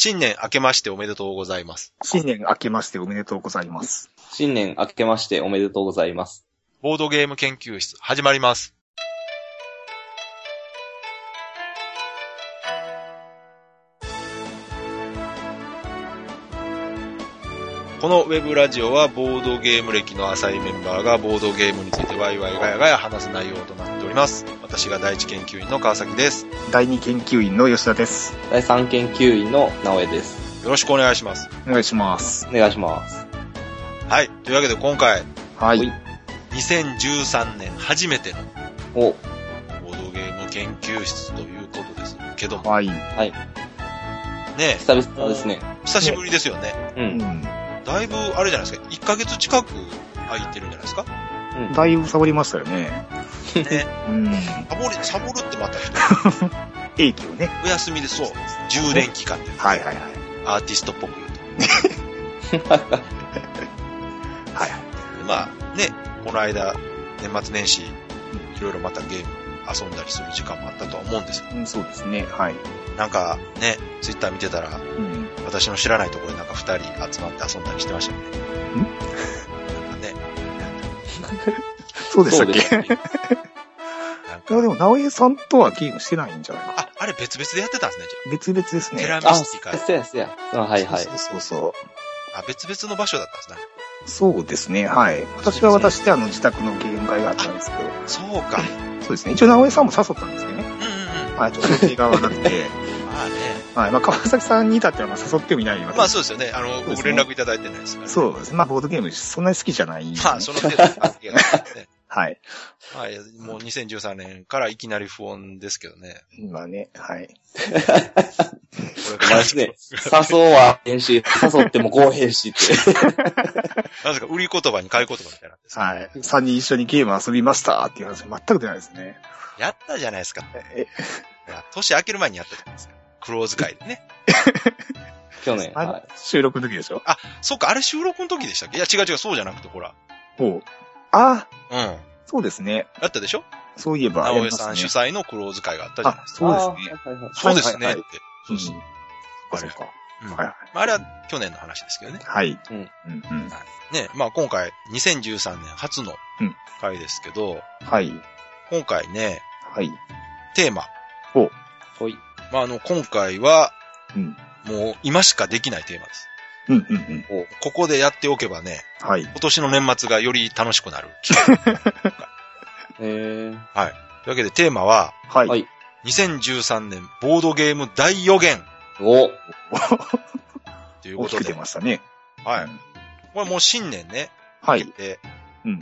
新年明けましておめでとうございます。新年明けましておめでとうございます。新年明けましておめでとうございます。ボードゲーム研究室始まります。このウェブラジオはボードゲーム歴の浅いメンバーがボードゲームについてワイワイガヤガヤ話す内容となっております。私が第一研究員の川崎です。よ第二研究員の吉田です。第3研究員の直江です。ろしくお願いします。お願いします。お願いします。はい。というわけで今回、はい。ほい2013年初めてのお、ボードゲーム研究室ということですけども、はい。はい。ね久々ですね。久しぶりですよね。う。うんん。だいぶ、あれじゃないですか、1ヶ月近く空いてるんじゃないですか。うん。だいぶサボりましたよね。ね。うん。サボり、サボるってまた人、英気をね。お休みでそう、充電期間で、はいはいはい。アーティストっぽく言うと。はい。まあ、ね、この間、年末年始、いろいろまたゲーム遊んだりする時間もあったとは思うんですよ。うんそうですね。はい。なんか、ね、ツイッター見てたら、うん。私の知らないところでなんか二人集まって遊んだりしてましたよね。なんかね、そうでしたっけ？いやか、でも、直江さんとはゲームしてないんじゃないかな。あ、あれ別々でやってたんですね、じ別々ですね。テラミあ、スティカそやそや。あはいはいそ。うそうそう。ゃあ。あ、別々の場所だったんですね。そうですね。はい。私は私であの自宅のゲーム会があったんですけど、そうか。そうですね。一応直江さんも誘ったんですけどね。うんうんうん。はい。ちょっと予定が合わなくて、まあね。はい。まあ、川崎さんに至ってはまあ誘ってもいないわけまあそうですよね。あの、僕連絡いただいてないですから、ね。そうですね。まあ、ボードゲームそんなに好きじゃないんでね、まあ、その程度の関係があってね。はい。はい。もう2013年からいきなり不穏ですけどね。まあね、はい。これからマジで、誘うは返し、誘ってもこう返しって。なぜか売り言葉に買い言葉みたいなんです、はい。三人一緒にゲーム遊びましたっていう話全く出ないですね。やったじゃないですか。え、年明ける前にやったじゃないですか。クローズ会でね。去年。あは収録の時でしょ？そっか、あれ収録の時でしたっけ？いや、違う違う、そうじゃなくて、ほら。ほう。あ、うん。やそうですね。ったでしょ？そういえば、直江さん主催のクローズ会があったじゃないですか。そうですね。そうですね、って。そうそう。うんあそうか。うんはいあ、あれは去年の話ですけどね。はい。うんうんうん。ね、まあ今回、2013年初のうん回ですけど、はい。今回ね、はい。テーマ。ほい。まああの、今回は、うん。もう今しかできないテーマです。うんうんうん。ここでやっておけばね、はい。今年の年末がより楽しくなる。えー。というわけでテーマは、はい。はい2013年ボードゲーム大予言お、ということで大きく出。ましたね。はい。うんこれもう新年ね、はい。で、うん。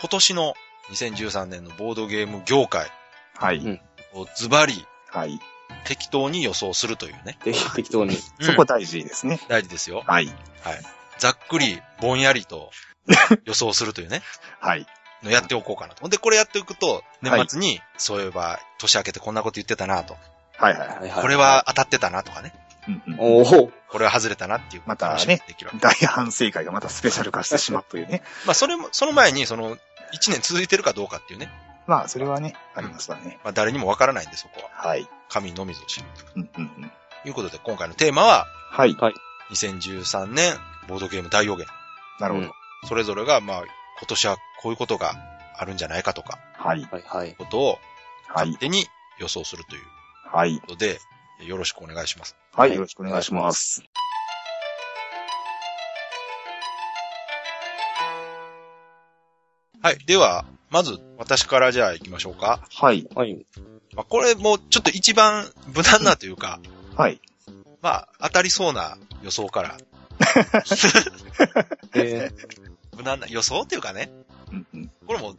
今年の2013年のボードゲーム業界はい。うんをズバリはい。適当に予想するというね。で適当に。うんそこ大事ですね。大事ですよ。はい。ざっくり、ぼんやりと予想するというね、はい。のやっておこうかなと。で、これやっておくと、年末に、そういえば、年明けてこんなこと言ってたなと。はいはいはい。はいはいこれは、当たってたなとかね。うんうんおおこれは外れたなっていう。またね話ができるわけ。大反省会がまたスペシャル化してしまうというね。まあ、それも、その前に、その、一年続いてるかどうかっていうね。まあ、それはね、ありますわね。まあ、誰にもわからないんで、そこは。はい。神のみぞ知る。うんうんうん。ということで、今回のテーマは、はい。2013年、ボードゲーム大予言。なるほど。それぞれが、まあ、今年はこういうことがあるんじゃないかとか、はい。はいはい。ことをはい。勝手に予想するというはい。ことで、よろしくお願いします。はい。はいよろしくお願いします。はい。では、まず、私からじゃあ行きましょうか。はい。はい。まあ、これもうちょっと一番無難なというか、はい。まあ、当たりそうな予想から、え無難な予想っていうかね、うんうんこれも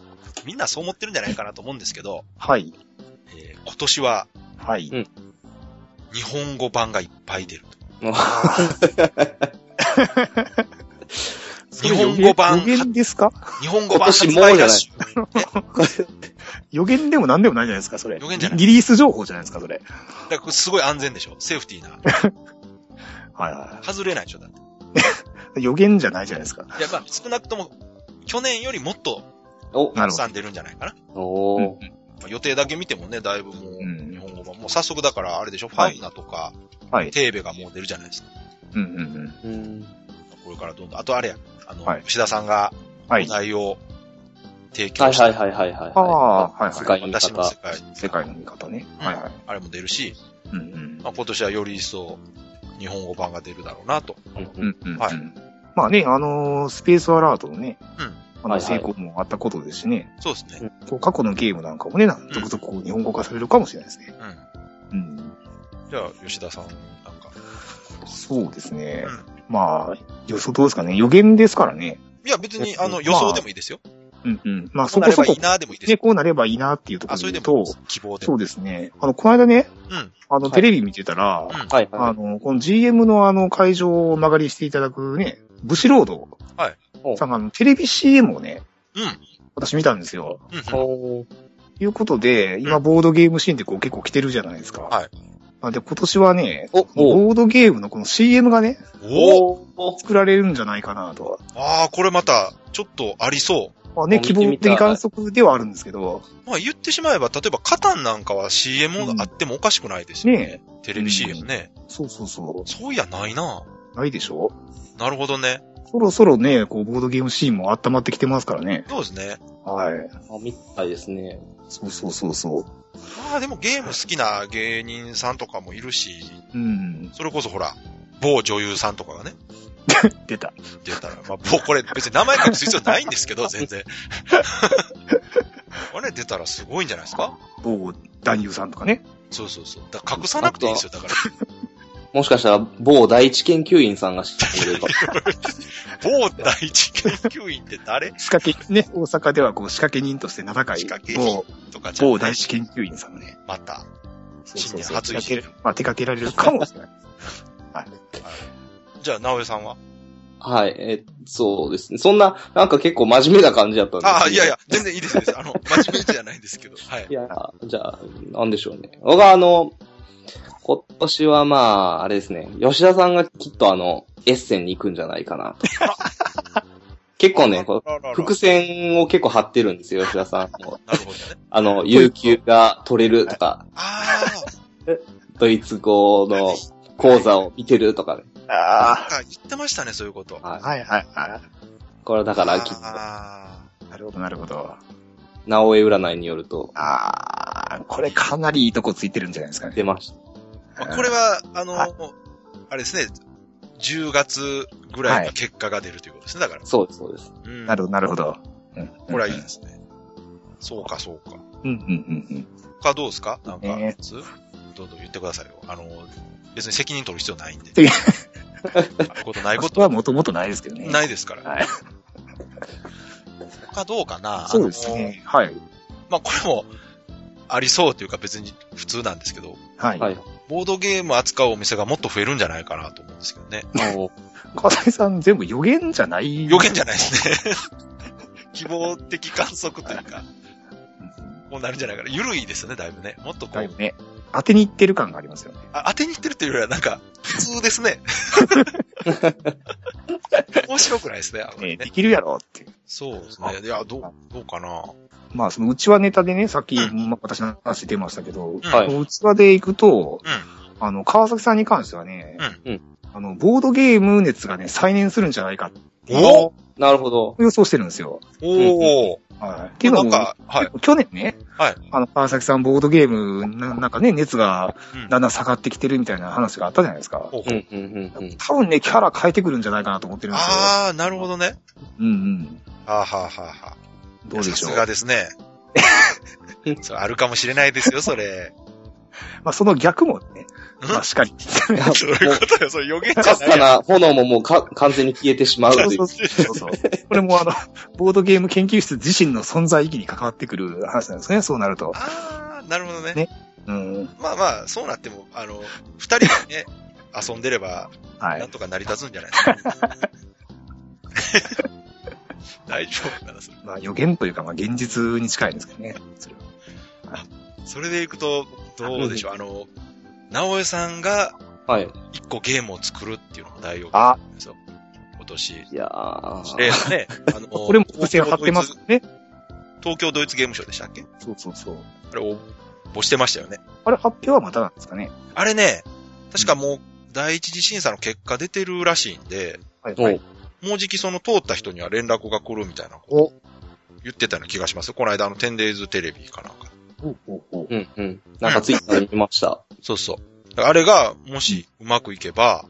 みんなそう思ってるんじゃないかなと思うんですけど、はい。えー今年ははい。うん日本語版がいっぱい出ると。ー、日本語版予言ですか？日本語版発今年もうじゃない売ラッシュ。予言でも何でもないじゃないですか、それ。予言じゃないリリース情報じゃないですか、それ。だからすごい安全でしょ？セーフティーな。はいは外れないでしょだって。い。予言じゃないじゃないですか。いや、まあ、少なくとも、去年よりもっと。たくさん出るんじゃないかな。おー、まあ予定だけ見てもね、だいぶもう、うん日本語版。もう早速だから、あれでしょ？フはいァウナとか、はい。テーベがもう出るじゃないですか。うんうんうん。うん。これからどんどん。あとあれや、あの、はい吉田さんがはい。お題を提は供して、いはいはいはいはい。ああはいはい世界の見方世。界、の見方ね。はいはい。あれも出るし、うんうん。まあ、今年はより一層日本語版が出るだろうなと。うんううんんうんうん。はいまあね、あのースペースアラートのね、うんあはいはいの成功もあったことですしね、そうですね。こう過去のゲームなんかもね、な続々こう日本語化されるかもしれないですね。うん。うん。じゃあ、吉田さん、なんか。そうですね。うんまあ、予想どうですかね。予言ですからね。いや、別に、あの、うん予想でもいいですよ。うんうん。まあ、こそうこそこいい、なでもいいですね、よ。こうなればいいなっていうとこあ、ろそれで言うとでも、希望でも。そうですね。あの、この間ね、うん。あの、はいテレビ見てたら、うん。はいはあの、この GM のあの会場を曲がりしていただくね、ブシロードい。さんがあのテレビ CM をね、うん。私見たんですよ。うん。ということで、今ボードゲームシーンってこう結構来てるじゃないですか。はい。あで、今年はね、お、おボードゲームのこの CM がね、お作られるんじゃないかなと。ああ、これまた、ちょっとありそまあね、あ希望的観測ではあるんですけど、う。まあ言ってしまえば、例えばカタンなんかは CM があってもおかしくないですよね。ねテレビ CM ね。そうそうそそういやないな。う。ないでしょ？なるほどね。そろそろね、こう、ボードゲームシーンも温まってきてますからね。そうですね。はい。あ、みたいですね。そうそうそうそう。まあでもゲーム好きな芸人さんとかもいるし、うん。それこそほら、某女優さんとかがね、出た。出たら、まあ、某、これ別に名前隠す必要ないんですけど、全然。これ出たらすごいんじゃないですか？某男優さんとかね。そうそうそう。だから隠さなくていいですよ、だから。もしかしたら、某第一研究員さんが知っているかも。某第一研究員って誰？仕掛け、ね、大阪ではこう、仕掛け人として名高い仕掛け某、とか某大一研究員さんがね。また。新年初手掛けいじるまあ、手掛けられるかもしれない。はい。じゃあ、直江さんは？はい、え、そうですね。そんな、なんか結構真面目な感じだったんですけどああ、いやいや、全然いいですいいです。あの、真面目じゃないんですけど。はいい。や、じゃあ、なんでしょうね。僕はあの、今年はまあ、あれですね、吉田さんがきっとあの、エッセンに行くんじゃないかなと。結構ね、伏線を結構張ってるんですよ、吉田さんも。なるほどね。あの、有給が取れるとか、あドイツ語の講座を見てるとかね。あ、あ言ってましたね、そういうこと。はいはいはい。これだから、きっと。なるほどなるほど。直江占いによると、ああ、これかなりいいとこついてるんじゃないですかね。出ました。ーまあこれは、あの、はいあれですね、10月ぐらいに結果が出るということですね、だから。そうです、そうです。うん。なるほどなるほど。うん。これはいいですね。そうか、そうか。うんうんうんうん。他どうですか？なんか、ねつどんどん言ってくださいよ。あの、別に責任取る必要ないんで。あることないここととはもともとないですけどね。ないですから。はい。他どうかな？そうですね。はい。まあ、これも、ありそうというか別に普通なんですけど、はい。はい。ボードゲーム扱うお店がもっと増えるんじゃないかなと思うんですけどね。お川谷さん全部予言じゃない予言じゃないですね。希望的観測というか、こうなるんじゃないかな。ゆるいですよね、だいぶね。もっとこう、だいぶね。当てに行ってる感がありますよね。あ当てに行ってるというよりはなんか、普通ですね。面白くないですね、あんまりねねできるやろっていう。そうですね。いや、どう、どうかな。まあ、そのうちはネタでね、さっき、まあ私の話出ましたけど、うんはいうちわで行くと、うん。あの、川崎さんに関してはね、うんうんあの、ボードゲーム熱がね、再燃するんじゃないかっておなるほど。予想してるんですよ。おー。はい。っていうのも、はい。去年ね、はいあの、川崎さんボードゲームな、なんかね、熱がうんだんだん下がってきてるみたいな話があったじゃないですか。ほうん、うん、うん、うん。多分ね、キャラ変えてくるんじゃないかなと思ってるんですよ。あー、なるほどね。うんうん。はあ、はあはあはあ、どうでしょう？がですね。それあるかもしれないですよ、それ。まあ、その逆もね、うん？まあ、しっかり。い やそういうことよ、それ予言じかすかゃな炎ももうか完全に消えてしまうというそうそう。そうそう。これもあの、ボードゲーム研究室自身の存在意義に関わってくる話なんですね、そうなると。あー、なるほどね。ねうん。まあまあ、そうなっても、あの、二人がね、遊んでれば、はいなん。とか成り立つんじゃないですか。大丈夫かな、それ。まあ、予言というか、まあ、現実に近いんですけどね。それはそれでいくと、どうでしょう、あの、直江さんがはい。一個ゲームを作るっていうのも大予言あ、ですよ。今年。いやー。例のね、あの、これも伏線張ってますね。東京ドイツゲームショーでしたっけ？そうそうそう。あれ応募してましたよね。あれ発表はまたなんですかね。あれね、確かもう第一次審査の結果出てるらしいんで、おはいはい。もうじきその通った人には連絡が来るみたいなことお言ってたような気がします。この間あの、テンデイズテレビかなんか。ほうんうん。なんかツイッターで見ました。そうそう。あれが、もしうまくいけば、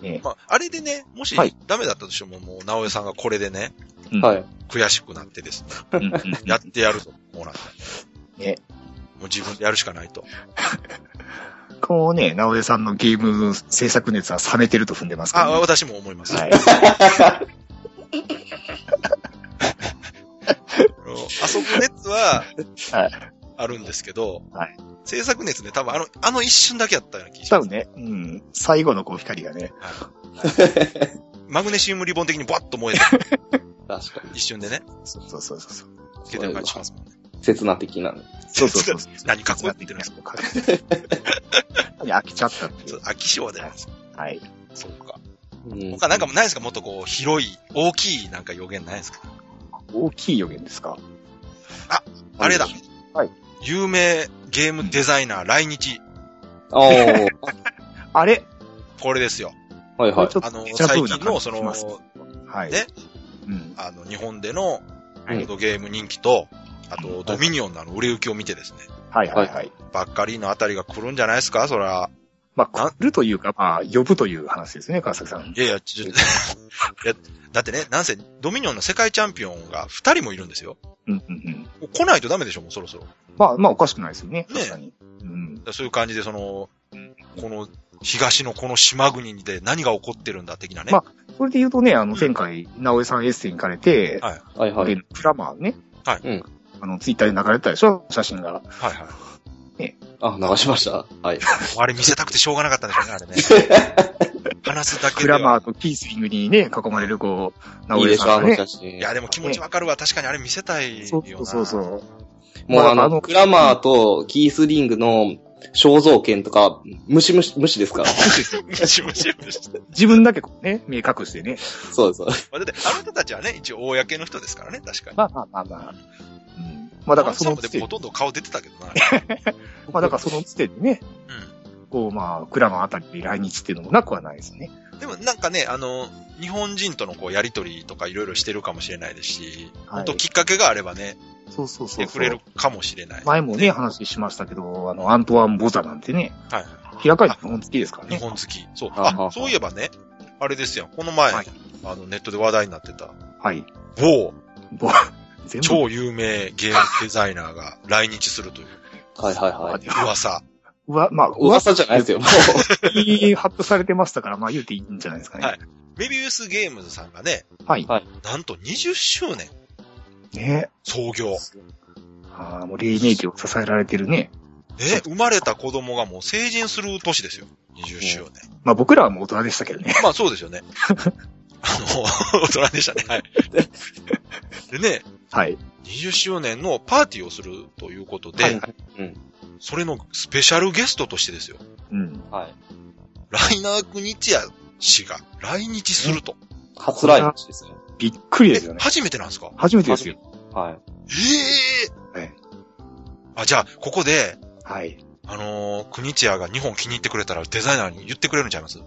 ねまあ、あれでね、もしはいダメだったとしても、もう、直江さんがこれでね、うんはい。悔しくなってですね、うんうんやってやると、もうなんかね。もう自分でやるしかないと。こうね、直江さんのゲーム制作熱は冷めてると踏んでますかあ、ら、ね。私も思います。はい。遊ぶ熱ははい、あるんですけど、はい制作熱ね、多分あの、あの一瞬だけやったような気がします。多分ね、うん。最後のこう光がね。マグネシウムリボン的にバッと燃えて、確かに。一瞬でね、そうそうそうそう。つけてる感じしますもんね。刹那的な。そうそうそう。何かっこよく言ってるんですか飽きちゃったっていう。飽き性でなんですよ。はい。そうか。うん他なんかもないですか？もっとこう、広い、大きいなんか予言ないですか？大きい予言ですか？あれだ。はい。有名ゲームデザイナー来日。おー。あれ？これですよ。はいはいち。ょっあの、最近のその、はい。ね。うん。あの、日本でのボはいードゲーム人気と、あと、ドミニオンのあの売れ行きを見てですね、はいはいはい。ばっかりのあたりが来るんじゃないですか？そら。まあ、来るというか、まあ、呼ぶという話ですね、川崎さん。いやいや、ちょ、いや、だってね、なんせ、ドミニオンの世界チャンピオンが二人もいるんですよ。うんうんうん。来ないとダメでしょ、もうそろそろ。まあ、まあ、おかしくないですよね。ね確かに。うん。らそういう感じで、その、この、東のこの島国で何が起こってるんだ、的なね。まそれで言うとね、あの、前回、直江さんエッセイに行かれて、はいはいはい。でクラマーね。はいうんあの、ツイッターで流れてたでしょ？写真が。はいはい。あ、流しました？はい。あれ見せたくてしょうがなかったんでしょうね、あれね。話すだけクでは。ラマーとキースリングにね、囲まれる、こう、い直いでしょ、あ江さんがね。の写真。いや、でも気持ちわかるわ。確かにあれ見せたいよそうな。そうそう。もうあまああのの、クラマーとキースリングの肖像権とか、無視無視、無視ですから。ムシムシムシ。自分だけこうね、目隠してね。そうです。まあ、だって、あの人たちはね、一応公の人ですからね、確かに。まあまあまあまあ。うん。まあだからそのつほとんど顔出てたけどな。まあだからそのつてでね、こうまあ、クラマーあたりで来日っていうのもなくはないですね。うん。でもなんかね、あの、日本人とのこう、やりとりとかいろいろしてるかもしれないですし、はい本当きっかけがあればね、そうそう来そうそう。てくれるかもしれない。前もね、話しましたけど、あの、アントワン・ボザなんてね、はい。開かれ日本好きですから日ね。本好き。そう。あ、そういえばね、あれですよ。この前、はいあの、ネットで話題になってた、はい。某ぼ全部。超有名ゲームデザイナーが来日するというはいはいはい。噂。うわ、まあ、噂じゃないですよ。もに発表されてましたから、まあ言うていいんじゃないですかね。はいメビウスゲームズさんがね、はい。はいなんと20周年ね創業。ああ、もう黎明期を支えられてるね。ね、生まれた子供がもう成人する年ですよ。20周年。まあ僕らはもう大人でしたけどね。まあそうですよね。あの、大人でしたね。はい。でね、はい。20周年のパーティーをするということで、はいうん。それのスペシャルゲストとしてですよ。うん。はい。ライナークニチア氏が来日すると。初来日ですね。びっくりえですよね。初めてなんですか？初めてですよ。はい。ええはい。あ、じゃあ、ここで、はい。あのー、クニチアが日本気に入ってくれたらデザイナーに言ってくれるんちゃいます？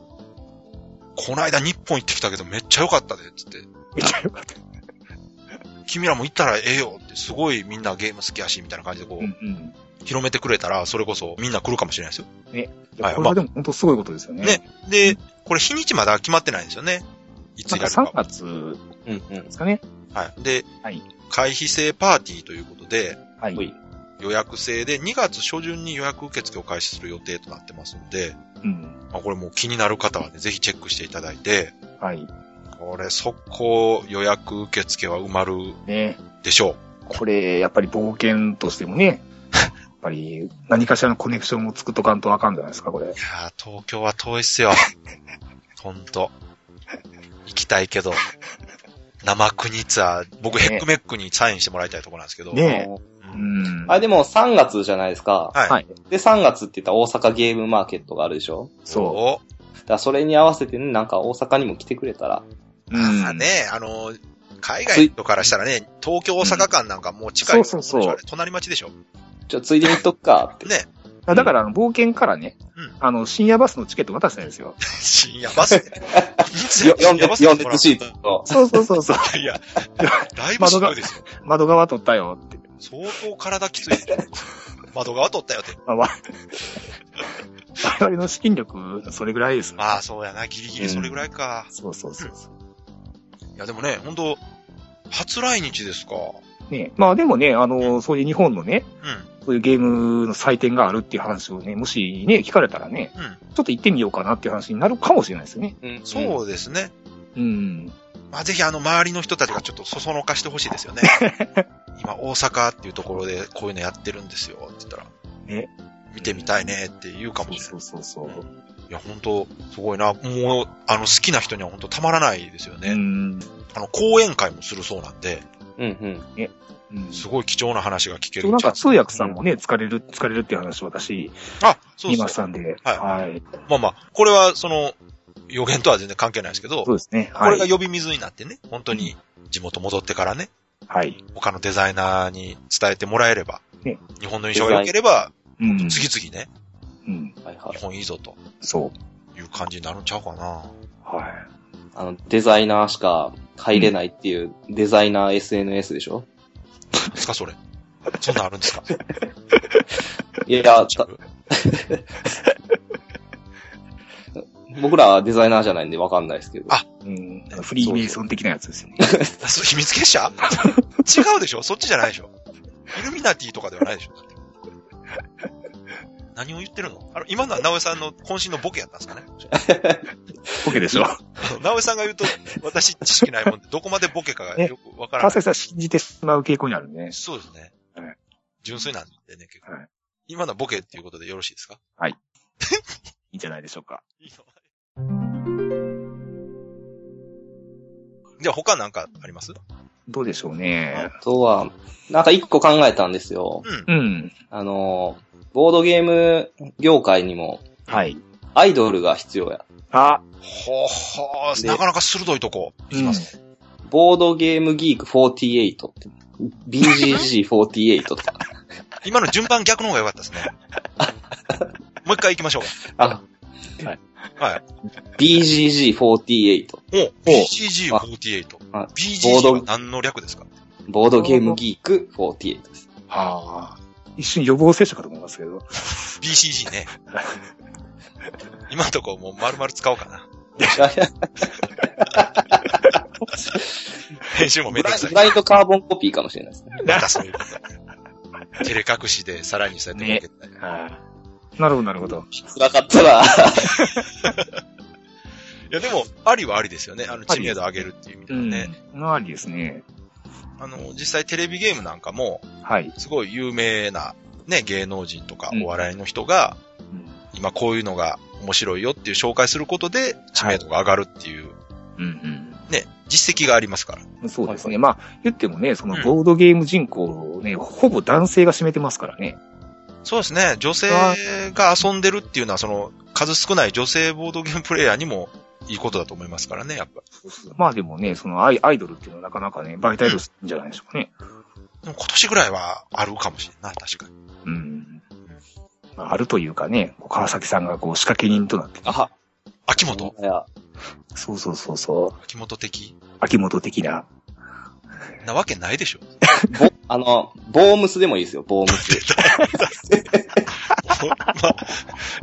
この間日本行ってきたけどめっちゃ良かったで、つって。めっちゃよかった。君らも行ったらええよって、すごいみんなゲーム好きやし、みたいな感じでこう、うんうん。広めてくれたら、それこそみんな来るかもしれないですよ。いやはいこれはでも本当すごいことですよね。ね。で、これ日にちまだ決まってないんですよね。いつなんかやるか3。月うんうんで。すかね。はい。で、はい。会費制パーティーということで、はい。予約制で2月初旬に予約受付を開始する予定となってますので、うん。まあ、これもう気になる方はね、ぜひチェックしていただいて、はい。これ速攻予約受付は埋まるね。でしょこれ、やっぱり冒険としてもね、やっぱり何かしらのコネクションを作っとかんとあかんじゃないですか、これう。い。やー、東京は遠いっすよ。ほんと。行きたいけど。生国ツアー、僕ねヘックメックにサインしてもらいたいところなんですけど。ねううんん。あれでも3月じゃないですか。はい。はいで、3月って言ったら大阪ゲームマーケットがあるでしょそだからそれに合わせてね、なんか大阪にも来てくれたら。う。うまあん。ね、あの、海外の人からしたらね、東京大阪間なんかもう近い、そうそうそう隣町でしょ。じゃあついでに行っとくかって。ね。あだから、あの、冒険からね、うんあの、深夜バスのチケット渡したんですよ。深夜バスで。よ読んで、読んでるるシートと。そうそうそうそう。いや、だいぶしんどいですよ。窓側取ったよって。相当体きつい。窓側取ったよって。まあ、わ我々の資金力、それぐらいですよ。まあそうやな、ギリギリそれぐらいか。そうそうそうそう。いやでもね、本当初来日ですか。ねまあでもね、あの、そういう日本のね、うん。そういうゲームの祭典があるっていう話をね、もしね、聞かれたらね、うん。ちょっと行ってみようかなっていう話になるかもしれないですよね。うんそうですね。うん。まあぜひあの周りの人たちがちょっとそそのかしてほしいですよね。今大阪っていうところでこういうのやってるんですよって言ったら。ね。見てみたいねって言うかもしれない。そうそうそうそう。いや、本当すごいな。もう、あの、好きな人には本当たまらないですよね。うん。あの、講演会もするそうなんで、うんうん。うん。すごい貴重な話が聞けそうなんか通訳さんもね、疲れる、疲れるっていう話を私、あ、そう見そう。ましたんで、はいはい。まあまあ、これはその、予言とは全然関係ないですけど、そうですね。これはい。が呼び水になってね、本当に地元戻ってからね、はい。他のデザイナーに伝えてもらえれば、ね日本の印象が良ければ、うん。次々ね、うん。はいはい日。本いいぞとそう。いう感じになるんちゃうかな。はい。あの、デザイナーしか入れないっていうデザイナー SNS でしょ？ですか、それ。そんなんあるんですか？いや、た僕らはデザイナーじゃないんでわかんないですけど。あうん。フリーメイソン的なやつですよね。あそう秘密結社？違うでしょ？そっちじゃないでしょ？イルミナティとかではないでしょ？何を言ってるの？あの、今のは直江さんの渾身のボケやったんですかね？ボケでしょ。直江さんが言うと、私知識ないもんで、どこまでボケかがよくわからない。川崎さん信じてしまう傾向にあるね。そうですね。はい純粋なんでね、結構。はい今のはボケっていうことでよろしいですか？いいんじゃないでしょうか。いいの？じゃあ他なんかあります？どうでしょうね。あとは、なんか一個考えたんですよ。うん。うん。あの、ボードゲーム業界にもはい。アイドルが必要や。あ、ほうほなかなか鋭いとこ、いきますね。ボードゲームギーク48って。BGG48 とか。今の順番逆の方が良かったですね。もう一回行きましょうあ、か。はい。BGG48。お BGG48。あ BGG は何の略ですか？ボードゲームギーク48です。ああ。一瞬予防接種かと思いますけど。?BCG ね。今のとこもう丸々使おうかな。編集もめんどくさいブ。ラインドカーボンコピーかもしれないですね。またそういうこと。照れ隠しでさらにそうやってたり。はい。なるほど、なるほど。辛かったら、いやでも、ありはありですよね。あの、知名度上げるっていう意味でうん。はね。のありですね。あの、実際テレビゲームなんかも、はい。すごい有名な、ね、芸能人とかうんお笑いの人が、うん今こういうのが面白いよっていう紹介することで、知名度が上がるっていう、うんね、実績がありますから。うん。そうですね。まあ、言ってもね、そのうんボードゲーム人口をね、ほぼ男性が占めてますからね。そうですね。女性が遊んでるっていうのは、その、数少ない女性ボードゲームプレイヤーにもいいことだと思いますからね、やっぱ。まあでもね、そのアイアイドルっていうのはなかなかね、バイタイルするんじゃないでしょうかね。でも今年ぐらいはあるかもしれんない、確かに。うん。まあ、あるというかね、川崎さんがこう仕掛け人となって、あ、秋元？いや、そうそうそうそう、秋元的？秋元的な。なわけないでしょ。ボ、あの、ボームスでもいいですよ、ボームス。まあ、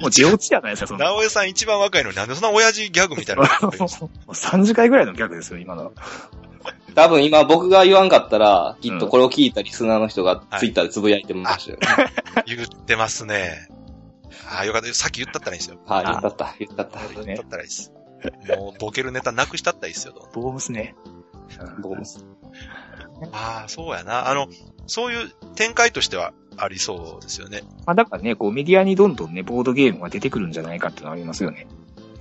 もう出落ちじゃないですか、その。直江さん一番若いのになんでそんな親父ギャグみたいなのやってるんですかもう3次回ぐらいのギャグですよ、今の。多分今僕が言わんかったら、きっとこれを聞いたリスナーの人がツイッターでつぶやいてましたよ。言ってますね。ああ、よかった。さっき言ったったらいいですよ。はい、言ったった、言ったった。言ったったらいいです。もう、ボケるネタなくしたったらいいですよ。ボームスね。ボームス。ああ、そうやな。あの、そういう展開としてはありそうですよね。まあだからね、こうメディアにどんどんね、ボードゲームが出てくるんじゃないかっていうのはありますよね。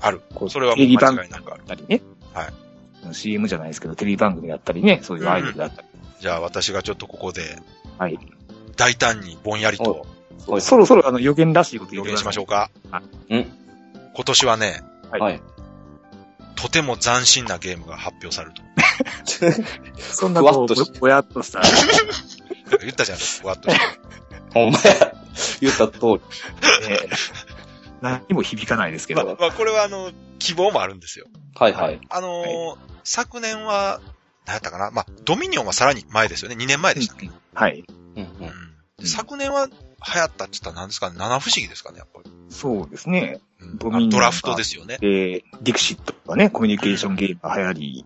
ある。こうそれはもうテレビ番組間違いなくある。だったりね。。はい CM じゃないですけど、テレビ番組だったりね、そういうアイドルだったり。じゃあ私がちょっとここで、はい。大胆にぼんやりとはいそろそろあの予言らしいこと予言しましょうか。うん今年はね、はいはい。とても斬新なゲームが発表されると。そんなこう、ふわっとしぼぼやっとした。言ったじゃん、ふわっとして。ほんまや。言った通り。ね何にも響かないですけまあ、ど。まあ、これはあの、希望もあるんですよ。はいはい。あのー昨年は、何やったかな？まあ、ドミニオンはさらに前ですよね。2年前でしたっけ、はい。うんうんうん昨年は流行ったって言ったら何ですか？ね七不思議ですかね、やっぱり。そうですね。うんドミニオンドラフトですよね。で、ディクシットがね、コミュニケーションゲームが流行り、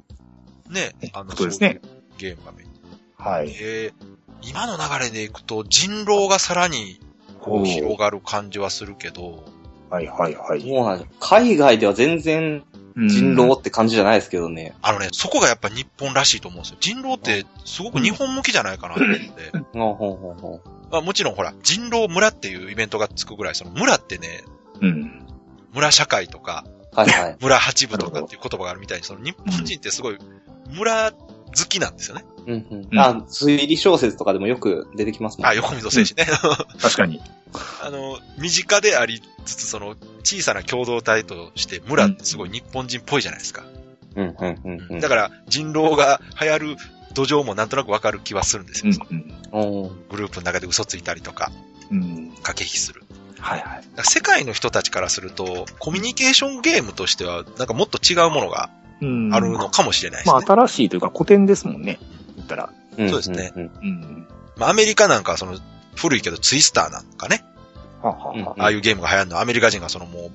ね。あの、ことですねゲームがメイン。はい。えー今の流れでいくと人狼がさらにこう広がる感じはするけど、はいはいはい。そう海外では全然うん人狼って感じじゃないですけどね。あのね、そこがやっぱ日本らしいと思うんですよ。人狼ってすごく日本向きじゃないかなと思って。ほうほうほうほまあもちろんほら、人狼村っていうイベントがつくぐらい、その村ってね、うん。村社会とか、う。はいはい。村八部とかっていう言葉があるみたいに、その日本人ってすごい村好きなんですよね。うんうんうんあ、推理小説とかでもよく出てきますもんあ、横溝選手ね。確かに。あの、身近でありつつ、その、小さな共同体として、村ってすごい日本人っぽいじゃないですか。うんうんうんうん。だから、人狼が流行る土壌もなんとなくわかる気はするんですよ。うんうん。グループの中で嘘ついたりとか、うん。駆け引きする。はいはい。世界の人たちからすると、コミュニケーションゲームとしては、なんかもっと違うものがうん。あるのかもしれないですね。まあ新しいというか古典ですもんね。言ったら。うんそうですねうん。まあ、アメリカなんかはその、古いけどツイスターなんかね、はあはあはあああいうゲームが流行るのはアメリカ人がそのも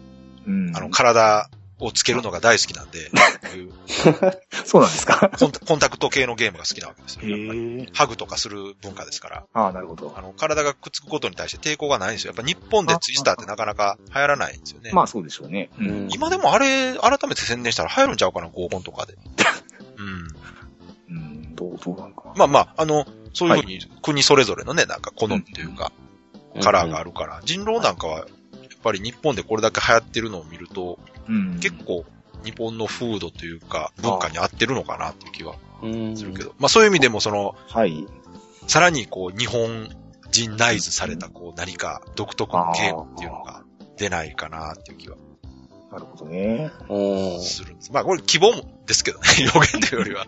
う、うん。あの、体をつけるのが大好きなんで、そうなんですか？コンタコンタクト系のゲームが好きなわけですよ。やっぱりへえ。ハグとかする文化ですから。ああ、なるほどあ。の、体がくっつくことに対して抵抗がないんですよ。やっぱ日本でツイスターってなかなか流行らないんですよね。まあそうでしょうね。ううんん。今でもあれ、改めて宣伝したら流行るんちゃうかな、合コンとかで。うん。うん。どう、どうなんか。まあまあ、あの、そういうふうに国それぞれのね、なんか好みというか、カラーがあるから、人狼なんかは、やっぱり日本でこれだけ流行ってるのを見ると、うん。結構日本の風土というか、文化に合ってるのかなっていう気はうん。するけど、まあそういう意味でもその、はい。さらにこう、日本人ナイズされたこう、何か独特のゲームっていうのが出ないかなっていう気はなるほどね。おーするんです。まあこれ希望もですけどね、予言というよりは、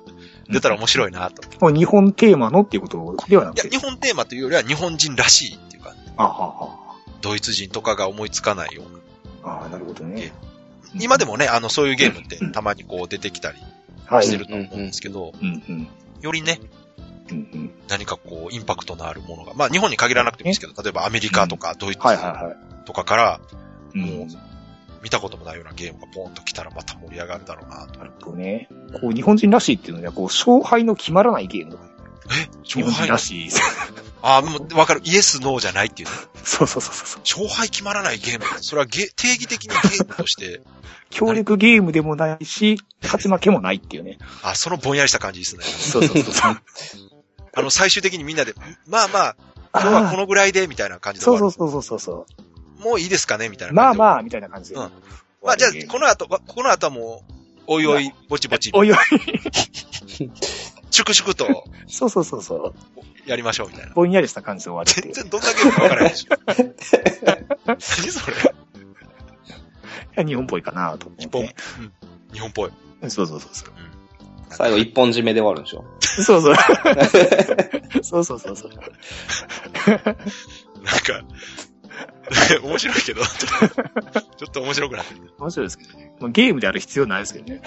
出たら面白いなと。これ日本テーマのっていうことではなくいや、て。日本テーマというよりは日本人らしいっていうか、あははドイツ人とかが思いつかないような。ああ、なるほどね。今でもね、あの、そういうゲームってたまにこう出てきたりはい。してると思うんですけど。よりね。何かこう、インパクトのあるものが、まあ日本に限らなくてもいいですけど、例えばアメリカとかドイツ。とかから、うん。見たこともないようなゲームがポンと来たらまた盛り上がるだろうなと。なるほどね。こう、日本人らしいっていうのは、こう、勝敗の決まらないゲーム。え日本人勝敗らしい。あ あ、もうわかる。イエス、ノーじゃないっていうね。そうそうそうそう。勝敗決まらないゲーム。それはゲ定義的にゲームとして、協力ゲームでもないし、勝ち負けもないっていうね。あ、そのぼんやりした感じですね。そうそうそうそう。あの、最終的にみんなで、まあまあ、今日はこのぐらいで、みたいな感じで。そうそうそうそうそう。もういいですかねみたいなまあ。まあ、みたいな感じで。うんまあじゃあ、この後、この後はもう、おいおい、ぼちぼち、おいおい。粛々と そうそうそうそう。やりましょう、みたいな。ぼんやりした感じで終わる。全然どんなゲームかわからないでしょ。何それいや日本っぽいかなと思日本、ってね。うん、日本っぽい。そうそうそうそう。最後一本締めで終わるんでしょ？そうそう。そうそうそうそう。なんか、面白いけど、ちょっと、面白くなって。面白いですけどね。まあ、ゲームである必要ないですけどね。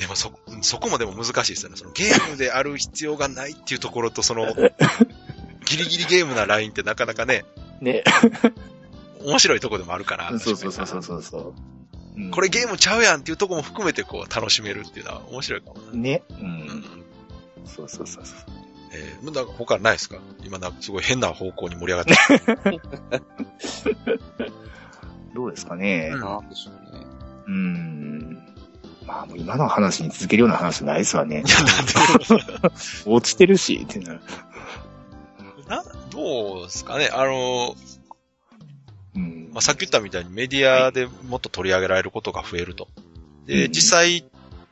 でもそ、そこもでも難しいですよね。そのゲームである必要がないっていうところと、その、ギリギリゲームなラインってなかなかね、ね。面白いとこでもあるかな。そうそうそうそうそうそう。うんこれゲームちゃうやんっていうとこも含めてこう楽しめるっていうのは面白いかもな。ね。う。うんん。そうそうそうそう。えー、なんか他ないですか今なんかすごい変な方向に盛り上がってる。どうですかね。うんなんでしょうね。うーん。まあもう今の話に続けるような話ないですわね 落ちてるし、ってなる。な、どうですかねあの、うんまあ、さっき言ったみたいにメディアでもっと取り上げられることが増えると。で、うん実際、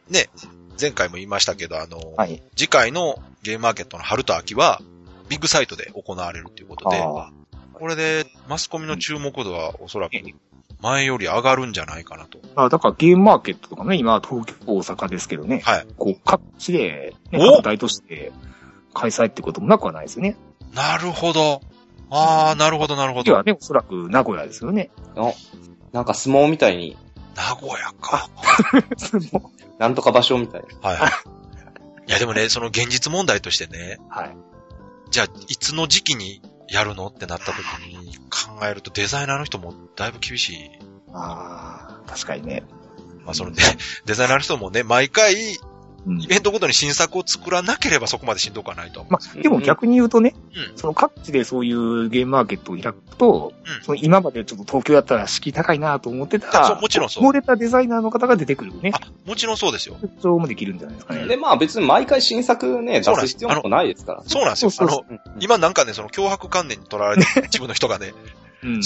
ね、前回も言いましたけど、あの、はい。次回のゲームマーケットの春と秋は、ビッグサイトで行われるということで、あこれでマスコミの注目度はおそらく前より上がるんじゃないかなと。あ。あだからゲームマーケットとかね、今東京、大阪ですけどね。はい。こう、各地で、ね、大として開催ってこともなくはないですよね。なるほど。ああ、なるほど、なるほど。次はね、おそらく名古屋ですよね。あ、なんか相撲みたいに、名古屋か。なんとか場所みたいな。はいはい。いや、でもね、その現実問題としてね、はい。じゃあ、いつの時期にやるの？ってなった時に考えるとデザイナーの人もだいぶ厳しい。ああ、確かにね。まあ、そのね、デザイナーの人もね、毎回、うんイベントごとに新作を作らなければそこまでしんどくはないと。まあ、でも逆に言うとね、うんその各地でそういうゲームマーケットを開くと、うんその今までちょっと東京だったら敷居高いなと思ってた、そうもちろんそう漏れたデザイナーの方が出てくるね。あ、もちろんそうですよ。それもできるんじゃないですかね。で、まあ別に毎回新作ね、そうなんです出す必要もないですから。そうなんですよ。そうそうあの、うん今なんかね、その脅迫観念にとらわれてる一部の人がね、うん。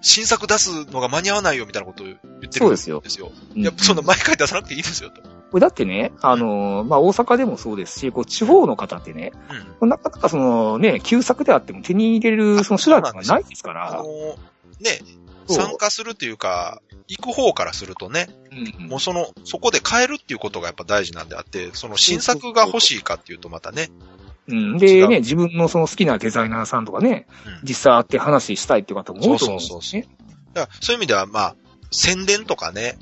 新作出すのが間に合わないよみたいなことを言ってるんそうですよ。ですよ。うんいや、そんな毎回出さなくていいですよと。これだってね、あのーまあ、大阪でもそうですし、こう、地方の方ってね、うん。なかなかそのね、旧作であっても手に入れるその手段がないですから。あの、ね、そう。参加するっていうか、行く方からするとね、うんもうその、そこで買えるっていうことがやっぱ大事なんであって、その新作が欲しいかっていうとまたね、うん、違でう。ね、自分のその好きなデザイナーさんとかね、うん。実際会って話したいっていう方も多いと思うんですよね。だからそういう意味ではまあ、宣伝とかね、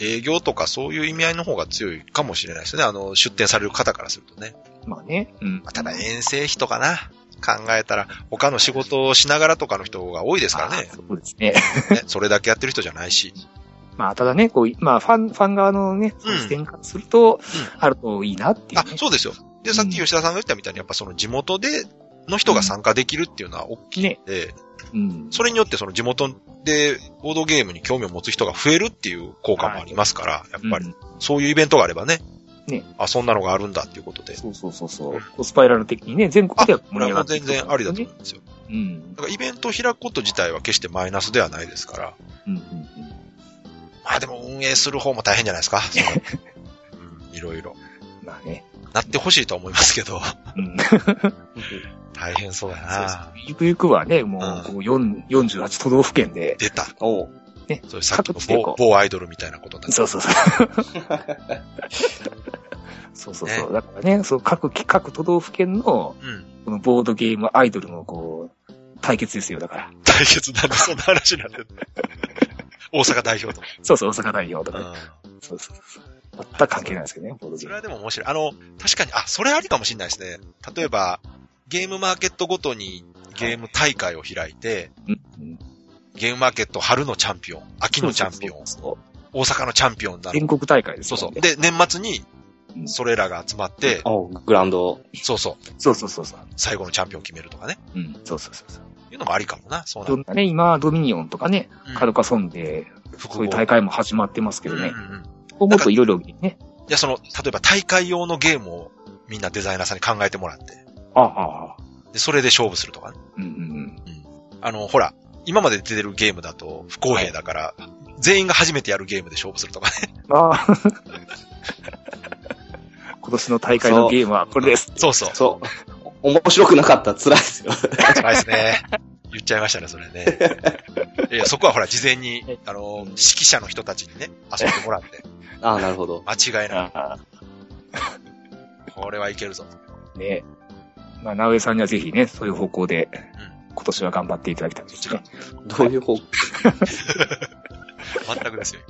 営業とかそういう意味合いの方が強いかもしれないですね。あの、出店される方からするとね。まあね。うんまあ、ただ遠征費とかな、考えたら、他の仕事をしながらとかの人が多いですからねあ。そうですね。ねそれだけやってる人じゃないし。まあ、ただね、こう、まあ、ファン、ファン側のね、その視点からすると、あるといいなっていうあね。、そうですよ。で、さっき吉田さんが言ったみたいに、やっぱその地元で、の人が参加できるっていうのは大きいね。んで、うん。それによってその地元でボードゲームに興味を持つ人が増えるっていう効果もありますから、やっぱりうんそういうイベントがあればね。ねあ、そんなのがあるんだっていうことで。そうそうそうそう。スパイラル的にね、全国ではこれは全然ありだと思うんですよ。うん。だからイベントを開くこと自体は決してマイナスではないですから。うんうんうん。まあでも運営する方も大変じゃないですか。うん、いろいろ。まあね。なってほしいと思いますけど、うん。大変そうだそうなそうゆくゆくはね、もうんう、こう、4 48都道府県で、出た。おうね。そういうさっきの某某アイドルみたいなことだ。そうそうそう。そうそうそう。だからね、そう、各、各都道府県の、うん。このボードゲームアイドルの、こう、対決ですよ、だから。対決なんでそんな話になってる。大阪代表と。そうそう、大阪代表とか、うん。そうそうそう。全く関係ないですけどね、ボードゲそれーム。はでも面白い。あの、確かに、あ、それありかもしれないですね。例えば、ゲームマーケットごとにゲーム大会を開いて、ゲームマーケット春のチャンピオン、秋のチャンピオン、大阪のチャンピオンなの。全国大会ですよそうそう。で、年末にうんそれらが集まって、グランド。そうそう、そうそうそうそう。最後のチャンピオンを決めるとかね。うん、そうそうそうそう。いうのもありかもな、そうなんなね、今、ドミニオンとかね、うんカルカソンで、そういう大会も始まってますけどねうんもっといろいろね。いや、その、例えば大会用のゲームをみんなデザイナーさんに考えてもらって、ああ、ああ。で、それで勝負するとかね。うんうんあの、ほら、今まで出てるゲームだと不公平だから、全員が初めてやるゲームで勝負するとかね。うん。ああ。今年の大会のゲームはこれです。そうそう。そう。面白くなかったら辛いですよ。辛いですね。言っちゃいましたね、それね。いや、そこはほら、事前に、あの、指揮者の人たちにね、遊んでもらって、ああ、なるほど。間違いない。あこれはいけるぞ。あねまあ、直江さんにはぜひね、そういう方向で、今年は頑張っていただきたいですね。どういう方向？全くですよ。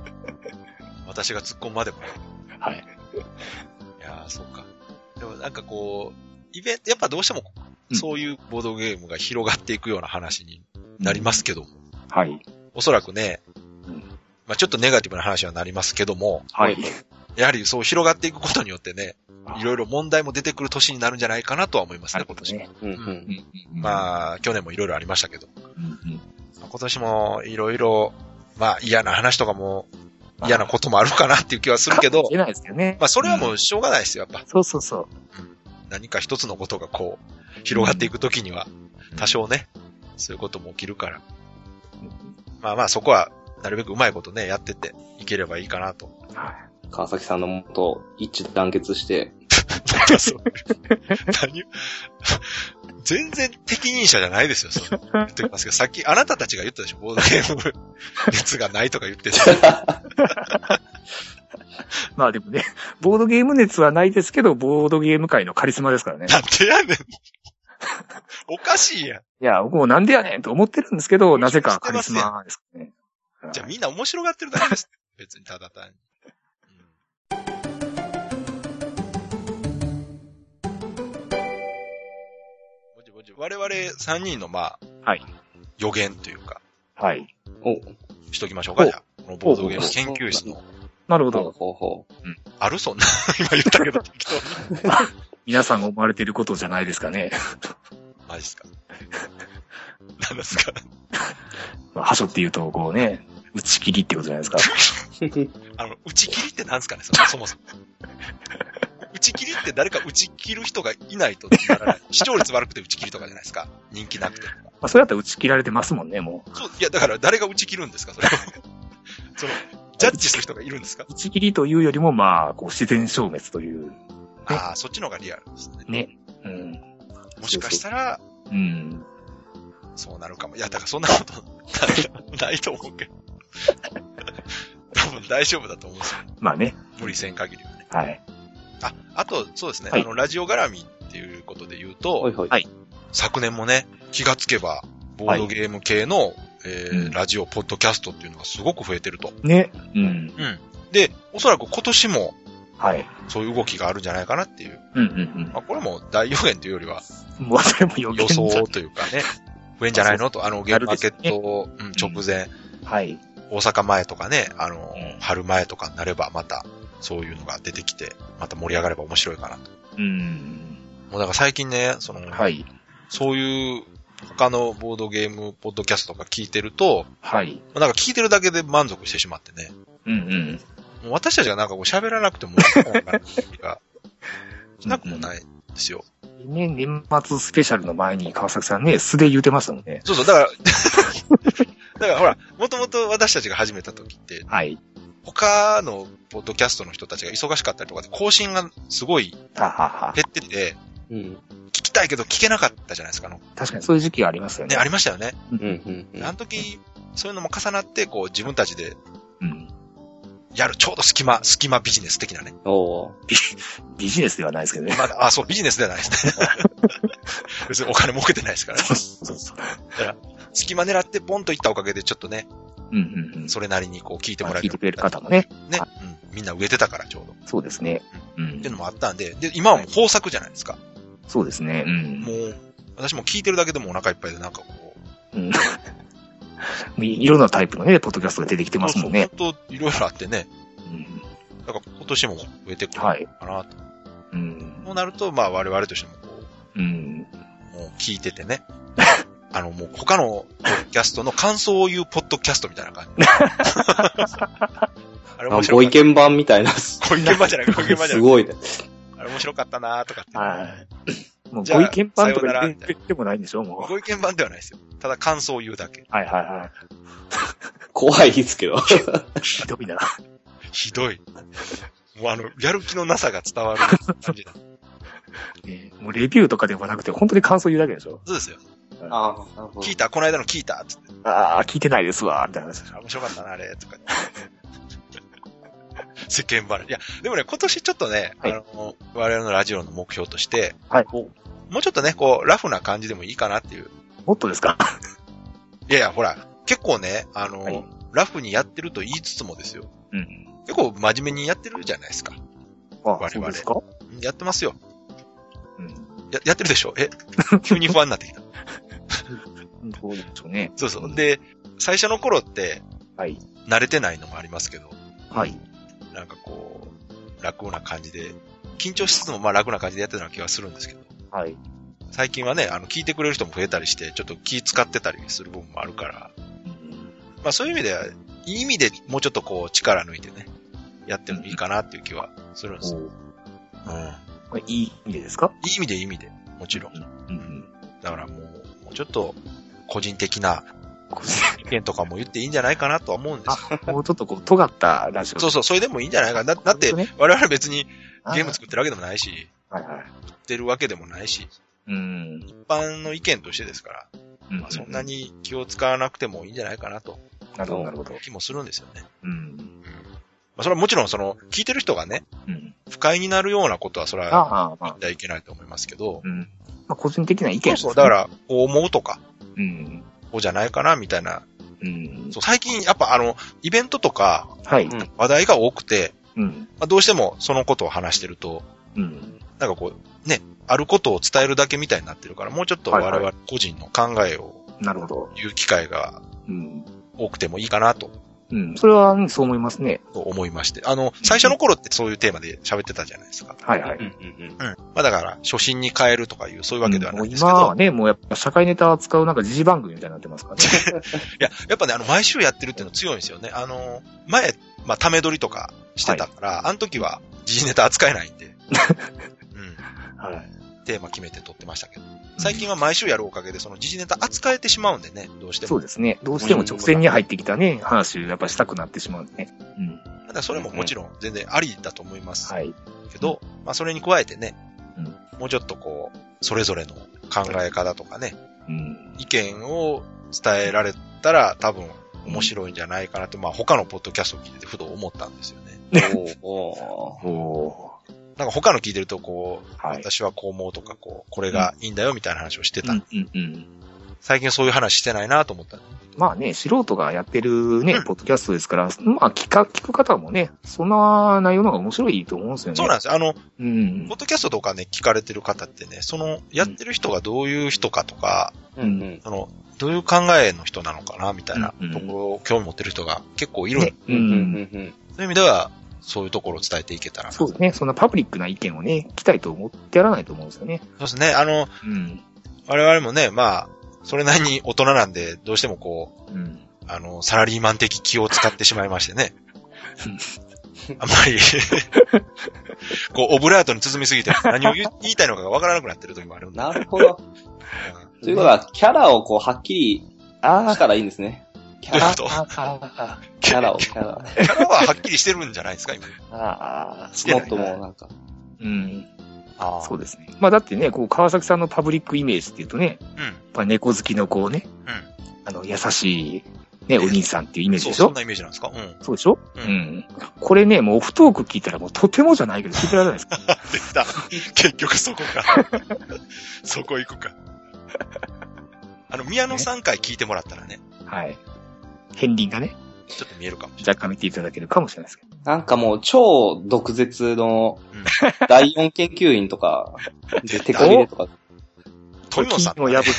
私が突っ込むまでも。はい。いやー、そうか。でもなんかこう、イベント、やっぱどうしても、うんそういうボードゲームが広がっていくような話になりますけども、はい。おそらくね、うんまあちょっとネガティブな話はなりますけども、はい。やはりそう広がっていくことによってね、いろいろ問題も出てくる年になるんじゃないかなとは思いますね、今年。ね。うんう。うんんうんまあ、去年もいろいろありましたけど、うんうん今年もいろいろ、まあ嫌な話とかも、嫌なこともあるかなっていう気はするけどかもし、れないですけどね。まあそれはもうしょうがないですよ、やっぱ。そうそうそう。何か一つのことがこう、広がっていくときには、多少ね、そういうことも起きるから。まあまあそこは、なるべくうまいことね、やってっていければいいかなと。はい川崎さんのもと一致団結して、何を？全然適任者じゃないですよ、それ言ってますけど、さっきあなたたちが言ったでしょ、ボードゲーム熱がないとか言ってた。まあでもね、ボードゲーム熱はないですけど、ボードゲーム界のカリスマですからね。なんでやねん。おかしいやん。いや、僕もなんでやねんと思ってるんですけど、なぜかカリスマですね。じゃあみんな面白がってるだけです。別にただ単に。我々3人のまあ、はい。予言というか、はい。お、しときましょうか、おじゃあ。このボードゲーム研究室の。なるほど。ほうほあるそんな？今言ったけど、適当に。皆さんが思われていることじゃないですかね。マジっすか？何ですか？まあ、はしょって言うと、こうね、打ち切りってことじゃないですか。う。あの、打ち切りって何ですかね、そのそもそも。打ち切りって誰か打ち切る人がいないとならない。視聴率悪くて打ち切りとかじゃないですか。人気なくて。まあ、それだったら打ち切られてますもんね、もう。そう、いや、だから誰が打ち切るんですか、それを。その、ジャッジする人がいるんですか？打ち切りというよりも、まあ、こう、自然消滅という、ああ、そっちの方がリアルですね。ね。うん。もしかしたら、うん。そうなるかも。いや、だからそんなことないないと思うけど。多分大丈夫だと思うんですよ。まあね。無理せん限りはね。はい。あ、あと、そうですね。はいあの、ラジオ絡みっていうことで言うと。はい昨年もね、気がつけば、ボードゲーム系の、えーうんラジオ、ポッドキャストっていうのがすごく増えてると。ね。うん。うん。で、おそらく今年もはい。そういう動きがあるんじゃないかなっていう。うんうんまあ、これも大予言というよりはうん。もうそれも予予想というかね、増えんじゃないの？と、あの、ゲームマーケット、うん、直前、はい。大阪前とかね、あの、うん春前とかになればまた、そういうのが出てきて、また盛り上がれば面白いかなと。うん。もうだから最近ね、その、はい。そういう他のボードゲーム、ポッドキャストとか聞いてると、はい。なんか聞いてるだけで満足してしまってね。うんうん。もう私たちがなんかこう喋らなくてもが しなくもないんですよ。ね、年末スペシャルの前に川崎さんね、素で言うてましたもんね。そうそう、だから、だからほら、もともと私たちが始めた時って、はい。他のポッドキャストの人たちが忙しかったりとかで更新がすごい。減ってて、うん。聞きたいけど聞けなかったじゃないですか。あの確かにそういう時期がありますよね。ね、ありましたよね。うん。うん。うんあの時、そういうのも重なって、こう自分たちでうん。やるちょうど隙間、隙間ビジネス的なね。おービジネスではないですけどね。まあ、あ、そう、ビジネスではないですね。別にお金儲けてないですからね。そうそう。隙間狙ってポンといったおかげでちょっとね、うんうんうん。それなりにこう聞いてもらえる。まあ聞いてくれる方もね。ね、うん。みんな植えてたからちょうど。っそうですね。うんていう。のもあったんで、で、今はもう豊作じゃないですか。そうですね。うん。もう、私も聞いてるだけでもお腹いっぱいでなんかこう、うん。い いろんなタイプのね、ポッドキャストが出てきてますもんね。そうそう本当いろいろあってね、うんだから今年も植えてくるのはい。かなと。うん。そうなると、まあ我々としてもこうん。う、もう聞いててね。あの、もう他のポッドキャストの感想を言うポッドキャストみたいな感じ。あれあ面白かった。ご意見版みたいな。すご意見番じゃない、ご意見番じゃない。ごいね。あれ面白かったなとかって。はい。もうご意見番とか言ってでもないんでしょもう。ご意見番ではないですよ。ただ感想を言うだけ。はいはいは怖いですけど。い。ひどいな。ひどい。もうあの、やる気のなさが伝わる感じだ。ねもうレビューとかではなくて、本当に感想言うだけでしょそうですよ。ああ、なるほど聞いた？この間の聞いた？つって。ああ、聞いてないですわ、みたいな話でしょあ面白かったな、あれ。とか。世間話。いや、でもね、今年ちょっとね、はいあの、我々のラジオの目標として、はい。もうちょっとね、こう、ラフな感じでもいいかなっていう。もっとですか？いやいや、ほら、結構ね、あの、はいラフにやってると言いつつもですよ。うん。結構真面目にやってるじゃないですか。あ我々そうですか？やってますよ。うん。や、やってるでしょ？え？急に不安になってきた。どうでしょうね。そうそう。で、最初の頃って、はい。慣れてないのもありますけど、はい。なんかこう、楽な感じで、緊張しつつもまあ楽な感じでやってるような気がするんですけど、はい。最近はね、あの、聞いてくれる人も増えたりして、ちょっと気使ってたりする部分もあるから、うんまあそういう意味では、いい意味でもうちょっとこう力抜いてね、やってもいいかなっていう気はするんですよ。おううん。いまあいい意味でですか？い意味でいい意味で、もちろん。うん。だからもう、もうちょっと、個人的な意見とかも言っていいんじゃないかなとは思うんですよ。もうちょっとこう、尖ったラジオ。そうそう、それでもいいんじゃないかな。だだって我々別にゲーム作ってるわけでもないし、はいはい。売ってるわけでもないし、うん。一般の意見としてですから、うんまあ、そんな。に気を使わなくてもいいんじゃないかなと、なるほど、なるほど。気もするんですよね。うん。まあ、それはもちろんその、聞いてる人がね、うん。不快になるようなことはそれはああ、まあ言っ。てはいけないと思いますけど、うん。まあ個人的な意見ですねそうそう。だか、ら、こう思うとか、うん。こうじゃないかな、みたいな。うん。そう最近、やっぱあの、イベントとか、はい。うん話題が多くて、うん。まあ、どうしてもそのことを話してると、うん。なんかこう、ね、あることを伝えるだけみたいになってるから、もうちょっと我々個人の考えをなるほど。言う機会がうん。多くてもいいかなとうん。それは、うんそう思いますね。思いまして。あの、最初の頃ってそういうテーマで喋ってたじゃないですか。はいはい。うんうんうん。まあだから、初心に変えるとかいう、そういうわけではもないうですけど。今はね、もうやっぱ社会ネタ扱うなんか時事番組みたいになってますからね。いや、やっぱね、あの、毎週やってるっていうの強いんですよね。あの、前、まあ、ため撮りとかしてたから、あの時は、時事ネタ扱えないんで。うん。はい。テーマ決めて撮ってましたけど。最近は毎週やるおかげで、その時事ネタ扱えてしまうんでね、どうしても。そうですね。どうしても直線に入ってきたね、話をやっぱしたくなってしまうんでね。うん。だからそれももちろん全然ありだと思いますはい。けど、まあそれに加えてね、うんもうちょっとこう、それぞれの考え方とかね、うん。意見を伝えられたら多分面白いんじゃないかなと、まあ他のポッドキャストを聞いててふと思ったんですよね。おおなんか他の聞いてるとこう、ーはい。私はこう思うとか、こう、これがいいんだよみたいな話をしてた。うんうんうん。最近そういう話してないなと思った。まあね、素人がやってるねうん、ポッドキャストですから、まあ聞か、聞く方もね、そんな内容の方が面白いと思うんですよね。そうなんですよ。あの、うんポッ。ドキャストとかね、聞かれてる方ってね、その、やってる人がどういう人かとか、うんうん。その、どういう考えの人なのかな、みたいなうんところを興味持ってる人が結構いるんで、ね。ううんうんん。うんそういう意味では、そういうところを伝えていけたらな。そうですね。そんなパブリックな意見をね、聞きたいと思ってやらないと思うんですよね。そうですね。あの、うん。我々もね、まあ、それなりに大人なんで、どうしてもこう、うん。あの、サラリーマン的気を使ってしまいましてね。あんまり、こう、オブラートに包みすぎて、何を言いたいのかがわからなくなってる時もあるんで。なるほど。うんということは、キャラをこう、はっきりあしたらいいんですね。キャラ、とあああキャラを、キャラ。キャラははっきりしてるんじゃないですか、今。ああもっともうなんか。うん。あそうですね。まあだってね、こう、川崎さんのパブリックイメージっていうとね、うん。やっぱ猫好きのこうね、うん。あの、優しい、ね、お兄さんっていうイメージそう、でしょ？そんなイメージなんですか？うん。そうでしょ？ううんん。これね、もうオフトーク聞いたらもうとてもじゃないけど聞いてられないですか？出た。結局そこか。そこ行くか。あの、宮野さん回聞いてもらったらね、はい。片鱗がね、ちょっと見えるかもしれない。若干見ていただけるかもしれないですけど。なんかもう、超毒舌のうん、第四研究員とか、で、手こ入れとか。富野さん、金を破って。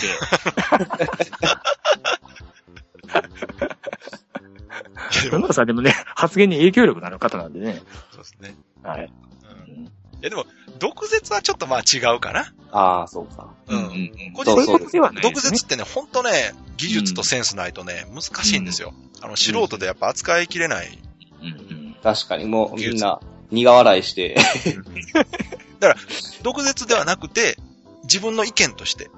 いやでも富野さんでもね、発言に影響力のある方なんでね。そうですね。はい。うん。いやでも、毒舌はちょっとまあ違うかな。ああ、そうか。うんうん。個人的にはね毒舌ってね、ほんとね、技術とセンスないとね、難しいんですよ。あの、素人でやっぱ扱いきれない。うんうん。確かに、もうみんな、苦笑いして、だから、毒舌ではなくて、自分の意見として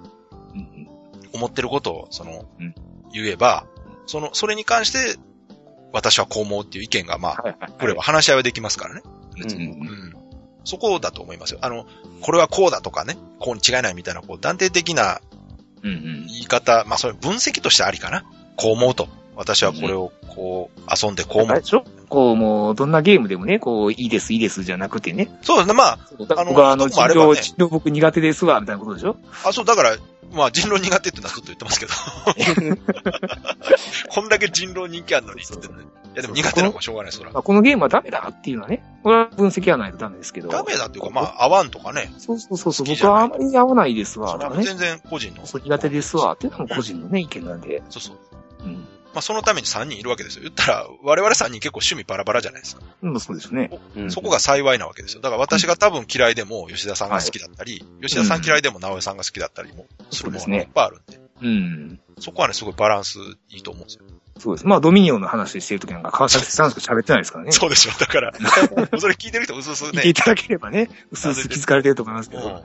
うん思ってることを、そのうん、言えば、その、それに関して、私はこう思うっていう意見が、まあ、はいはい。これは話し合いはできますからね。うんうんうん。そこだと思いますよ。あの、これはこうだとかね、こうに違いないみたいな、こう、断定的なうんうん。言い方、まあ、それ分析としてありかな。こう思うと。私はこれを、こう、遊んでこう思う。あれでしょ？こう、もう、どんなゲームでもね、こう、いいです、いいです、じゃなくてね。そうですね。まあ、あの僕はあの、人いいとこもあればね狼、人狼僕苦手ですわ、みたいなことでしょ？あ、そう、だから、まあ、人狼苦手ってのはずっと言ってますけど。こんだけ人狼人気あるのにって言ってね。いや、でも苦手なのがしょうがない、そら。まあこのゲームはダメだっていうのはね、これは分析はないとダメですけど。ダメだっていうか、まあ、合わんとかね。そうそうそうそう、僕はあまり合わないですわ、それ。は全然個人の。そう苦手ですわ、っていうのも個人のね、意見なんで。そうそう。うん。まあ、そのために3人いるわけですよ。言ったら、我々3人結構趣味バラバラじゃないですか。うん、そうですね。うんそこが幸いなわけですよ。だから私が多分嫌いでも吉田さんが好きだったり、吉田さん嫌いでも直江さんが好きだったりもするものがいっぱいあるんで。うん。そこはね、すごいバランスいいと思うんですよ。そうです。まあ、ドミニオンの話してるときなんか、川崎さんしか喋ってないですからね。そうでしょ。だから、それ聞いてる人うすうすね。聞いていただければね、うすうす気づかれてると思いますけど。うん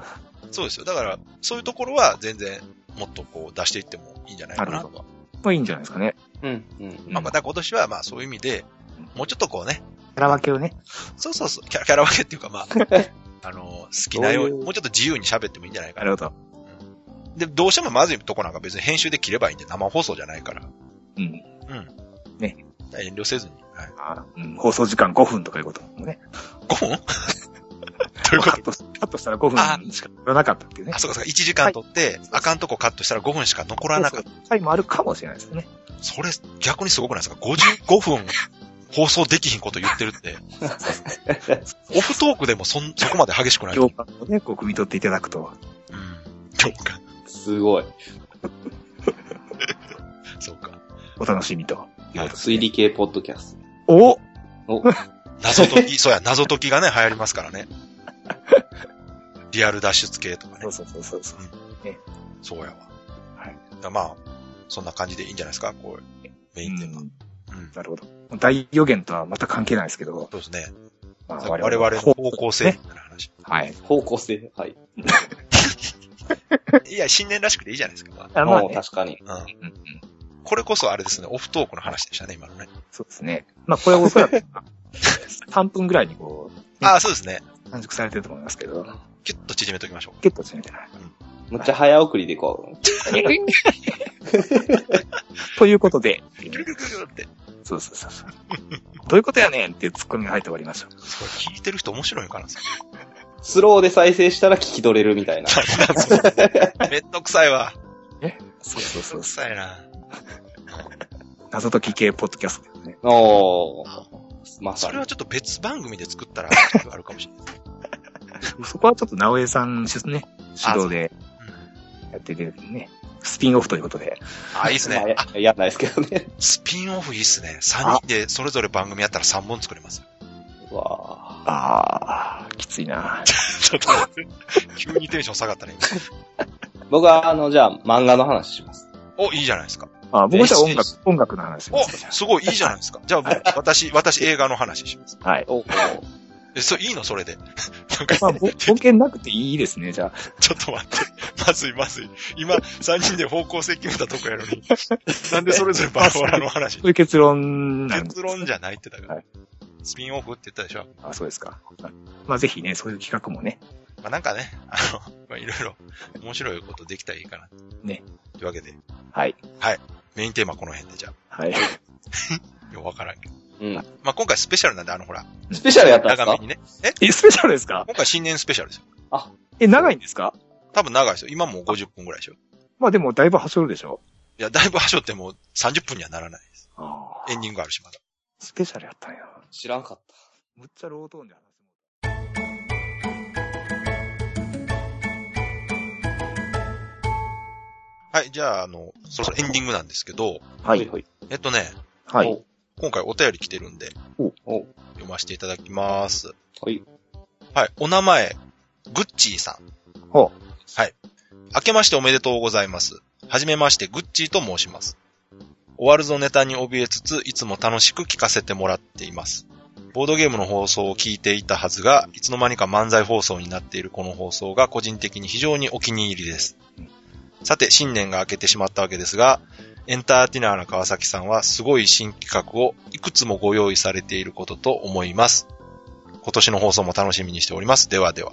そうですよ。だから、そういうところは全然もっとこう出していってもいいんじゃないかなと。まあ、いいんじゃないですかね。うん。うん。まあ、また今年はまあそういう意味で、もうちょっとこうね、キャラ分けをね。そうそうそう、キャラキャラ分けっていうかまあ、あの、好きなように、もうちょっと自由に喋ってもいいんじゃないかな。なるほど。で、どうしてもまずいとこなんか別に編集で切ればいいんで、生放送じゃないから。うん。うん。ね。遠慮せずに。はい。あうん、放送時間5分とかいうこともね。5分？どういうこと？カットしカットしたら5分しか乗らなかったっていうねあ、。そうかそうか、1時間取って、あかんとこカットしたら5分しか残らなかった。そうそう回もあるかもしれないですよね。それ、逆にすごくないですか ?55 分放送できひんこと言ってるって。オフトークでもそん、そこまで激しくない。共感をね、こう、汲み取っていただくと。うん。共感。すごい。そうか。お楽しみということで。推理系ポッドキャスおト。お、謎解き、そうや、謎解きがね、流行りますからね。リアル脱出系とかねそう。そうそうそうそう。そうやわ。はい。だまあ、そんな感じでいいんじゃないですか？こう、メインテーマ。ううんん。なるほど。大予言とはまた関係ないですけど、そうですね。まあ我々の方向性みたいな話。はい。方向性。はい。いや、新年らしくていいじゃないですか。まあまあね、お確かに。あうん。うんうんこれこそあれですね、オフトークの話でしたね、今のね。そうですね。まあ、これおそらく、3分ぐらいにこう、ああ、そうですね。短縮されてると思いますけど、キュッと縮めときましょう。ゲットしてみてない。むっちゃ早送りでいこう。ということで、キュルキュルキュルキュルって。そうそうそうそう。どういうことやねんっていうツッコミが入って終わりました。これ聞いてる人面白いんかなそスローで再生したら聞き取れるみたいな。れめんどくさいわ。そうそうそうめんどく。さいな。謎解き系ポッドキャストですね。おー。まさにそれは。ちょっと別番組で作ったらあるかもしれない。そこはちょっと直江さんしね、指導でうんやっていけるね。スピンオフということで。あ、いいっすね。あ、まあややんないですけどね。スピンオフいいっすね。3人でそれぞれ番組やったら3本作れます。うわあー、きついな ちょっと待って。急にテンション下がったね。僕は、あの、じゃあ、漫画の話します。お、いいじゃないですか。あ、僕じゃあ音楽音楽の話しまお、すごいいいじゃないですか。じゃあ、はい私、私映画の話します。はい。お、おえ、それいいの？それで。なんか、まあ、ぼ冒険なくていいですね、じゃあ。ちょっと待って。まずいまずい。今、3人で方向性決めたとこやのに。なんでそれぞれバラバラの話？そういう結論な結論じゃないってだから。はいスピンオフって言ったでしょ？あ、そうですか。まあ、ぜひね、そういう企画もね。まあなんかね、あの、まあいろいろ面白いことできたらいいかな。ね。というわけで、はい。メインテーマこの辺でじゃはい。あ、ようわからんけど。うん。まあ今回スペシャルなんで、あのほら、スペシャルやったんですか？長めにね。え？え、スペシャルですか？今回新年スペシャルですよ。え、長いんですか？多分長いですよ。今もう50分ぐらいでしょ。まあでも、だいぶ走るでしょ？いや、だいぶ端折ってもう30分にはならないです。あエンディングあるし、まだ。スペシャルやったんや。知らんかった。むっちゃロートーンで話すはい、じゃあ、あの、そろそろエンディングなんですけど、はい。はい。えっとね、はい。今回お便り来てるんで、お、読ませていただきます。はい。はい、お名前、グッチーさん。ほはい。明けましておめでとうございます。はじめまして、グッチーと申します。終わるぞネタに怯えつつ、いつも楽しく聞かせてもらっています。ボードゲームの放送を聞いていたはずが、いつの間にか漫才放送になっているこの放送が個人的に非常にお気に入りです。さて、新年が明けてしまったわけですが、エンターテイナーな川崎さんはすごい新企画をいくつもご用意されていることと思います。今年の放送も楽しみにしております。ではでは。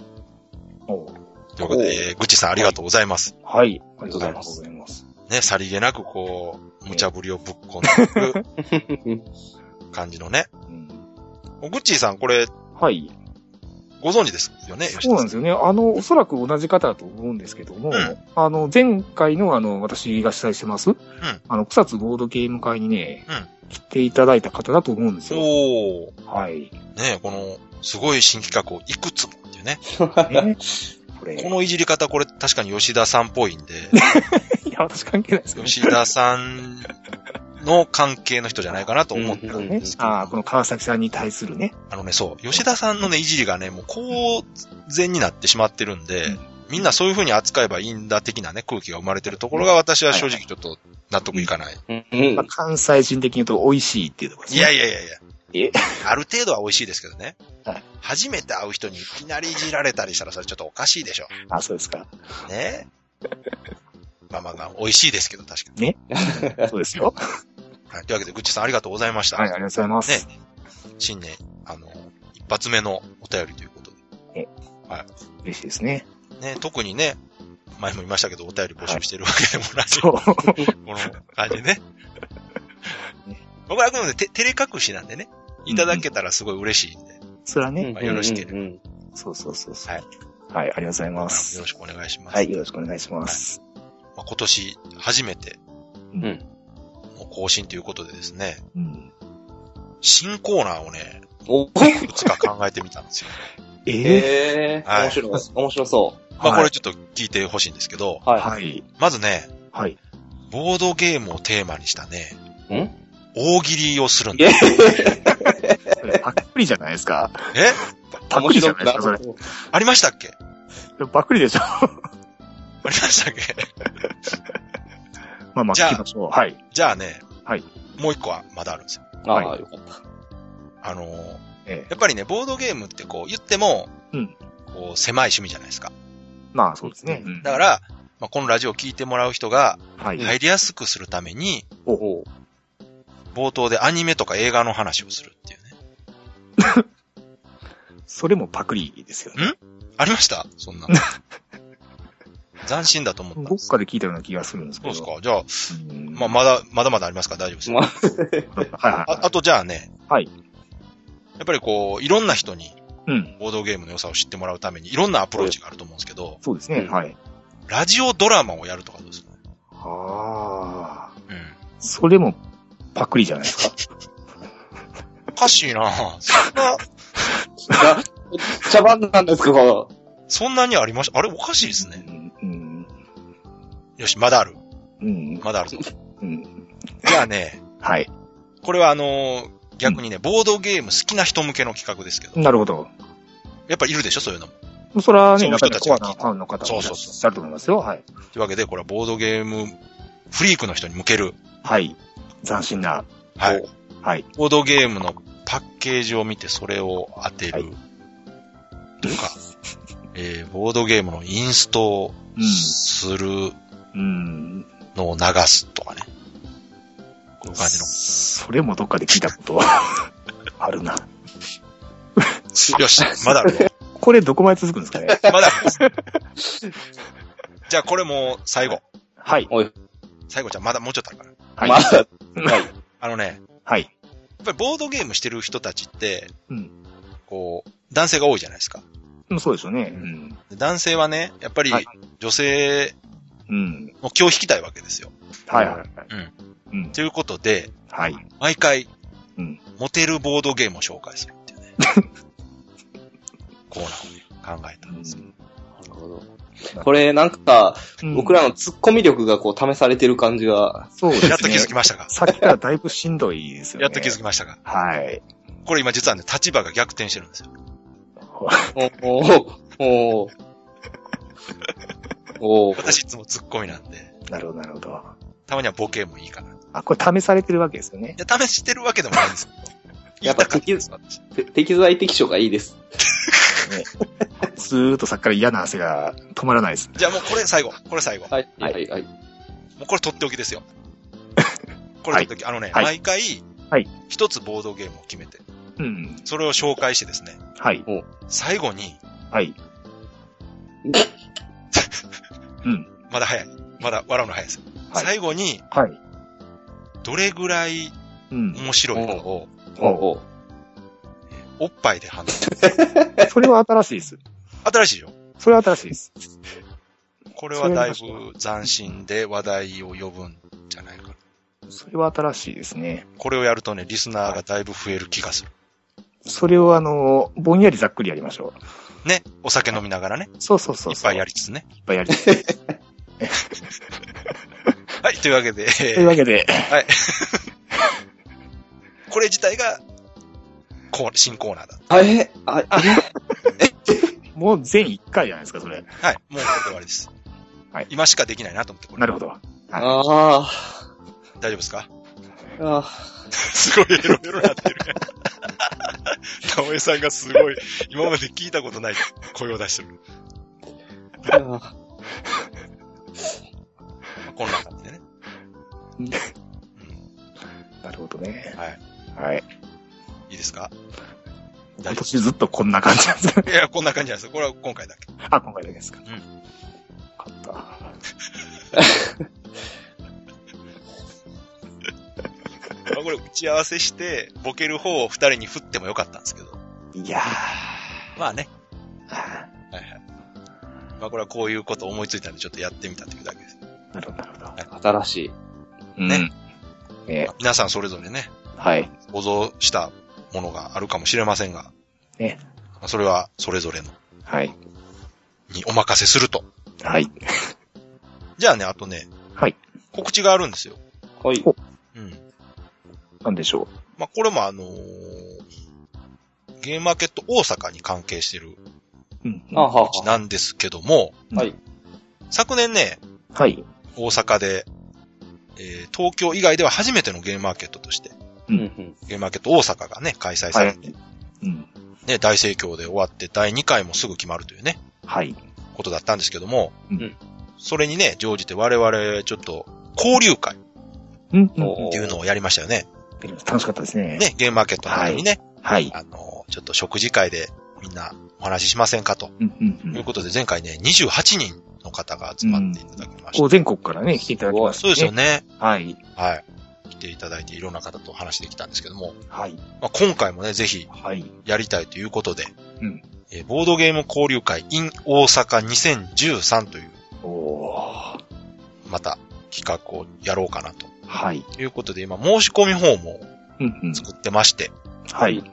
おということで、えー、ぐっちさんありがとうございます。はい。ありがとうございますありがとうございます。ね、さりげなくこう、無茶ぶりをぶっ込んでいく 感じのね。うんぐっちーさん、これ、はい。ご存知ですよね。そうなんですよね。あの、おそらく同じ方だと思うんですけども、うんあの、前回のあの、私が主催してます、あの、草津ボードゲーム会にね、うん来ていただいた方だと思うんですよ。おー。はい。ね、この、すごい新企画をいくつもっていうね。ね、これ、このいじり方、これ確かに吉田さんっぽいんで、いや、私関係ないですよね。吉田さんの関係の人じゃないかなと思ってたんねですけど、ああ、この川崎さんに対するね。あのね、そう、吉田さんのね、いじりがね、もう公然になってしまってるんで、うんみんなそういう風に扱えばいいんだ的なね、空気が生まれてるところが私は正直ちょっと納得いかない。うんうんまあ、関西人的に言うと美味しいっていうところですいね。やいやいやいや。え？ある程度は美味しいですけどね。はい初めて会う人にいきなりいじられたりしたらそれちょっとおかしいでしょ。あ、そうですか。ねまあまあまあ、美味しいですけど、確かに。そうですよ。はい。というわけで、ぐっちさんありがとうございました。はい、ありがとうございます。ね新年、あの、一発目のお便りということ嬉しいですね。で。ね、特にね、前も言いましたけど、お便り募集してるわけでもない、そう。この感じね。僕はあくまでて照れ隠しなんでね、いただけたらすごい嬉しいんで、それはね、まあよろしければうんうんそうそうそうそう。はい。はい、ありがとうございよます。ろしくお願いします。はい、よろしくお願いします。まあ、今年初めてうん。の更新ということでですね、うん。新コーナーをね、おいくつか考えてみたんですよ。ええええはい面白い。面白そまあはいこれちょっと聞いてほしいんですけど、う。はい。はい。まずね、はい。ボードゲームをテーマにしたね、ん？大喜利をするんだ。パックリじゃないですか。え？パックリじゃないですか、それ。ありましたっけ？パックリでしょ。ありましたっけ？まあまあ、じゃあ聞きましょう。はい。じゃあね、はいもう一個はまだあるんですよ。ああ、はいよかった。あのーええやっぱりね、ボードゲームってこう言っても、うんこう狭い趣味じゃないですか。まあ、そうですね。うんだから、まあ、このラジオを聞いてもらう人がはい。入りやすくするために、おう冒頭でアニメとか映画の話をするっていうね。それもパクリですよね。ありました？そんな。斬新だと思った。どっかで聞いたような気がするんですけど。そうですか。じゃあ、うんまあ、まだ、まだまだありますか？ら大丈夫ですよ。まあ、はいはいああとじゃあね、はい。やっぱりこう、いろんな人にうん。ボードゲームの良さを知ってもらうためにいろんなアプローチがあると思うんですけど、そうですね。うんはい。ラジオドラマをやるとかどうですか？ね。ああ。うん。それもパクリじゃないですか。おかしいなそんな、茶番なんですけど、そんなにありました？あれおかしいですね。よし、まだある。うん。まだあるぞ。うん。じゃあね、はい。これはあのー逆にね、ボードゲーム好きな人向けの企画ですけど、なるほど。やっぱいるでしょそういうのも。それはね、そう人たちがコアなファンの方もいらっそうそうそうしゃると思いますよ。はい。というわけで、これはボードゲームフリークの人に向ける、はい。斬新な。はい。はい。ボードゲームのパッケージを見てそれを当てる。はいとか、えー、ボードゲームのインストうんするうん。のを流すとかね。こういう感じの。それもどっかで聞いたことは あるな。よし、まだあるぞ。これどこまで続くんですかねまだあるじゃあこれもう最後。はい。最後じゃあまだもうちょっとあるから。はい。まだ、はい。あのね、はい。やっぱりボードゲームしてる人たちって、うん。こう、男性が多いじゃないですか。うんそうでしょうね。うん。で男性はね、やっぱりはい女性うん。の気を引きたいわけですよ。はいはいはい。うん。うん。ということで、はい。毎回、うんモテるボードゲームを紹介するっていうね。コーナーをね、考えたんですよ。なるほど。これなんか、うん僕らの突っ込み力がこう試されてる感じが、そうですね。やっと気づきましたか？さっきからだいぶしんどいですよね。やっと気づきましたか？はい。これ今実はね、立場が逆転してるんですよ。おおおおお私いつもツッコミなんで、なるほど、なるほど。たまにはボケもいいかな。いあ、これ試されてるわけですよね。や、試してるわけでもないんですよ。やっぱ言いたかったです私て適材適所がいいです。ずーっとさっきから嫌な汗が止まらないです。じゃあもうこれ最後。これ最後。はい、はい、はい。もうこれ取っておきですよ。これ取っておき。あのね、はい毎回、はい一つボードゲームを決めて、うん。それを紹介してですね、はい。最後に、はい。うん。まだ早い。まだ笑うの早いですよ。はい最後に、はい。どれぐらいうん。面白いの？を、おおおっぱいで判断。それは新しいです。新しいよ。それは新しいです。これはだいぶ斬新で話題を呼ぶんじゃないかな。それは新しいですね。これをやるとね、リスナーがだいぶ増える気がする。それをあの、ぼんやりざっくりやりましょね。お酒飲みながらね。う。そうそうそうそう。いっぱいやりつつね。いっぱいやり。はい。というわけで、というわけで、はい。これ自体が、こう新コーナーだ。あえあ、もう全1回じゃないですか、それ。はい。もうこれで終わりです。はい今しかできないなと思って、これ。なるほど。はあ大丈夫ですか？すごいエロエロなってる。直江さんがすごい、今まで聞いたことない声を出してる。ー、あーこんな感じでね。なるほどね。はい。はい。いいですか？今年ずっとこんな感じなんですか夫いや、こんな感じなんですよ。これは今回だけ。あ、今回だけですか。んよかった。まあこれ打ち合わせして、ボケる方を二人に振ってもよかったんですけど。いやまあね。はいはい。まあこれはこういうこと思いついたんでちょっとやってみたっていうだけです。なるほど、なるほど。新しい。うんね。ねまあ皆さんそれぞれね、はい。想像したものがあるかもしれませんが、ね。まあそれはそれぞれのはい。にお任せすると。はい。じゃあね、あとね、はい。告知があるんですよ。はい。うん。なんでしょまあこれもあのーゲームマーケット大阪に関係してるう。うん。あはは。なんですけども、はい。昨年ね、はい。大阪で、えー東京以外では初めてのゲームマーケットとして、うんうん。ゲームマーケット大阪がね、開催さはれて、い。うん。ね、大盛況で終わって第2回もすぐ決まるというね、はい。ことだったんですけども、うんそれにね、乗じて我々ちょっと交流会っうん。うんおていうのをやりましたよね。楽しかったですね。ね、ゲームマーケットの後にね、はい。あの、ちょっと食事会でみんなお話ししませんかとうん。うん。う。いうんことで前回ね、28人の方が集まっていただきました。全国からね、来ていただきましたそうですよね。ね。はい。はい。来ていただいていろんな方とお話できたんですけども、はい。まあ、今回もね、ぜひはい。やりたいということで、うんえーボードゲーム交流会 in 大阪2013という、おー。また企画をやろうかなとはい。いうことで、今申し込みフォームをうん。うん。作ってまして、はい。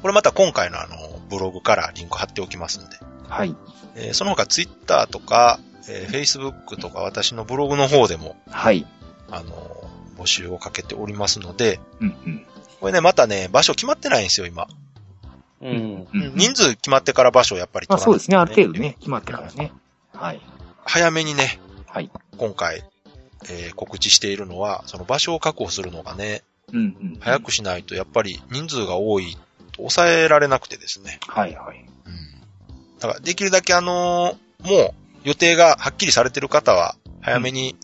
これまた今回のあの、ブログからリンク貼っておきますんで、はい。えーその他ツイッターとか、えー、Facebook とか私のブログの方でも、はい。あのー募集をかけておりますので、うん。うん。これね、またね、場所決まってないんですよ、今。うん。うん。人数決まってから場所をやっぱり取らなまあそうですね、ある程度ね、決まってからね。はい。早めにね、はい。今回、えー告知しているのは、その場所を確保するのがね、うん。うん。早くしないとやっぱり人数が多いと抑えられなくてですね。はい。はい。うん。だからできるだけあのーもう予定がはっきりされてる方は早めに、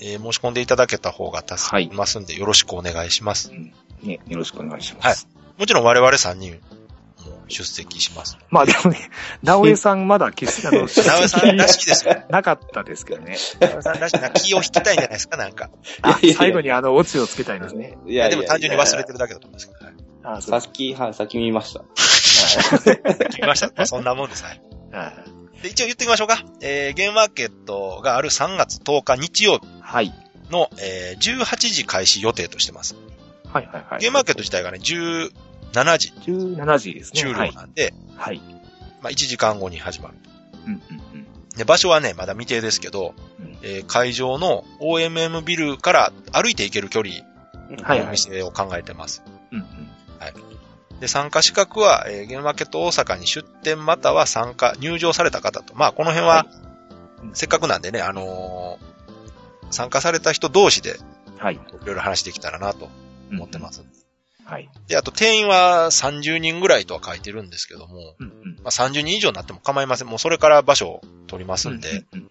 えー申し込んでいただけた方が助かりますんで、よろしくお願いします。うん。ね、よろしくお願いします。もちろん我々3人も出席します。まあでもね、直江さんまだ決してあの、直江さんらしいですよ。なかったですけどね。直江さんらしいな気を引きたいんじゃないですか、なんか。あ最後にあの、オチをつけたいですね。いいや、でも単純に忘れてるだけだと思うんですけど。はいあさっき、はい、さっき見ました。聞きました。まあそんなもんです。はい。はいで、一応言ってみましょうか。えー、ゲームマーケットがある3月10日日曜日はい。の、えー、18時開始予定としてます。はいはいはい。ゲームマーケット自体がね、17時17時ですね。終了なんで、はい。まあ1時間後に始まる。うんうんで、場所はね、まだ未定ですけど、うんえー会場の OMM ビルから歩いて行ける距離はいのお店を考えてます。うん。うんで、参加資格は、えーゲームマーケット大阪に出店または参加、入場された方と、まあこの辺は、せっかくなんでね、あのー参加された人同士でうん。はい。いろいろ話できたらなと思ってます。はい。で、あと定員は30人ぐらいとは書いてるんですけども、うんうん。まあ、30人以上になっても構いません。もうそれから場所を取りますんで、うんうん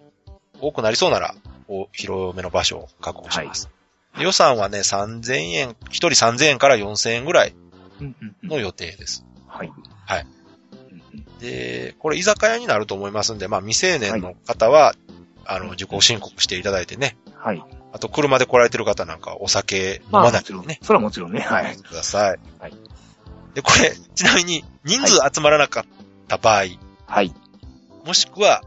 多くなりそうなら、お広めの場所を確保します。で予算はね、3000円、1人3000円から4000円ぐらいうんうんうんの予定です。はい。はいうんうん。で、これ居酒屋になると思いますんで、まあ未成年の方は、あの、受講申告していただいてね。はい。あと車で来られてる方なんかはお酒飲まあまなもちろん。それはもちろんね。はい。ください。はい。で、これ、ちなみに人数集まらなかった場合、はい。もしくは、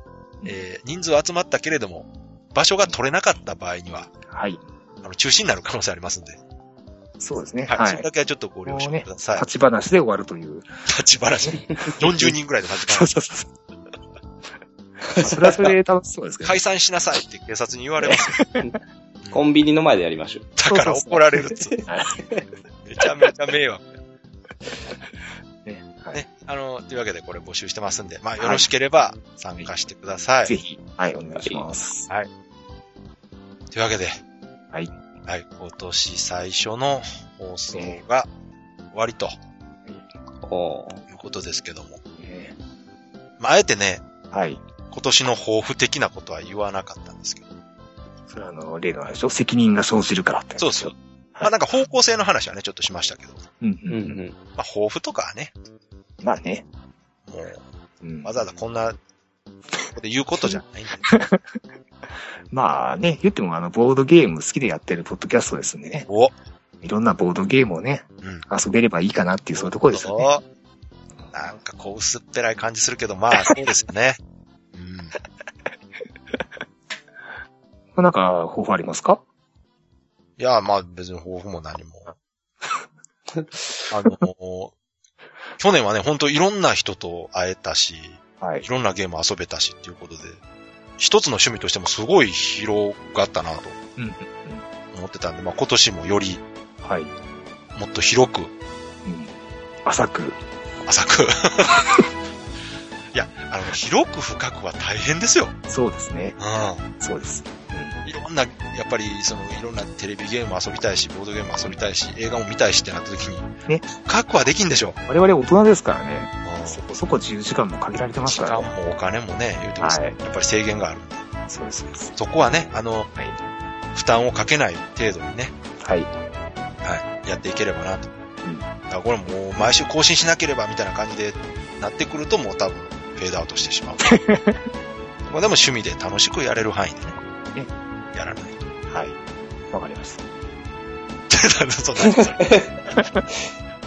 えー人数集まったけれども、場所が取れなかった場合には、はい。あの、中止になる可能性ありますんで。そうですね。はい。はい。それだけはちょっとご了承ください。立ち話で終わるという。立ち話。40人ぐらいで立ちそう話。そうそう。それはそれで楽しそうですけどね。解散しなさいって警察に言われますよ。コンビニの前でやりましょう。だから怒られるっつめちゃめちゃ迷惑。ねはいね。あの、というわけでこれ募集してますんで、まあよろしければ参加してください。ぜひ、はい、お願いします。というわけで、はい。はい、今年最初の放送が終わりとおーいうことですけども。ねまあ、あえてね、はい。今年の抱負的なことは言わなかったんですけど。それはあの、例のあれでしょ？責任が生じるからってそうそう。まあなんか方向性の話はね、ちょっとしましたけど。うんうんん。ううん。まあ抱負とかはね、まあね。もううんわざわざこんな、ここで言うことじゃないんで。まあね、言ってもあの、ボードゲーム好きでやってるポッドキャストですんでね。おいろんなボードゲームをね、うん。遊べればいいかなっていうそういうところですよね。なんかこう薄っぺらい感じするけど、まあそうですよね。うん。なんか、抱負ありますか？いや、まあ別に抱負も何も。あの、去年はね、ほんといろんな人と会えたし、はいい。ろんなゲーム遊べたしっていうことで、一つの趣味としてもすごい広がったなとうんうん思ってたんで、まあ今年もよりうん。はい。もっと広く、うん。浅く。浅く。いや、あの、広く深くは大変ですよ。そうですね。うそうです。ん。いろんな、やっぱり、その、いろんなテレビゲーム遊びたいし、ボードゲーム遊びたいし、映画も見たいしってなった時に、ね深くはできんでしょ。我々大人ですからね。うんそこそこ自由時間も限られてます時からね。間もお金もね、言うても、はいやっぱり制限がある。そうです、そうです。そこはね、あの、負担をかけない程度にね、はい。はい、やっていければなと。うんだからこれもう毎週更新しなければみたいな感じでなってくるともう多分フェードアウトしてしまう。まあでも趣味で楽しくやれる範囲でね。やらないと。はい。わかりました。なんだそんなそれ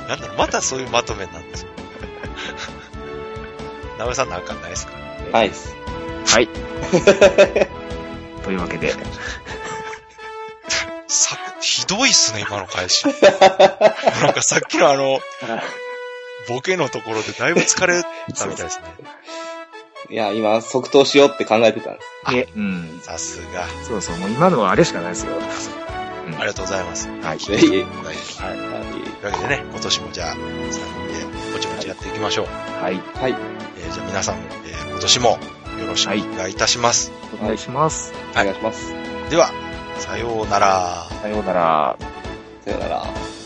なんだろう、またそういうまとめなんですよ。なべさんなんかないですか？ないです。はい。というわけで、さ、ひどいっすね、今の返し。なんかさっきのあの、ボケのところでだいぶ疲れたみたいですね。いや、今、即答しようって考えてたんです。で、うん。さすが。そうそう、もう今のはあれしかないですよ。ありがとうございます。はい。いえいはい。というわけでね、今年もじゃあ、3人でぼちぼちやっていきましょう。はい。はい。えーじゃあ皆さん、えー今年もよろしくお願いいたします。お願いします。お願いします。では、さようなら。さようなら。さよなら。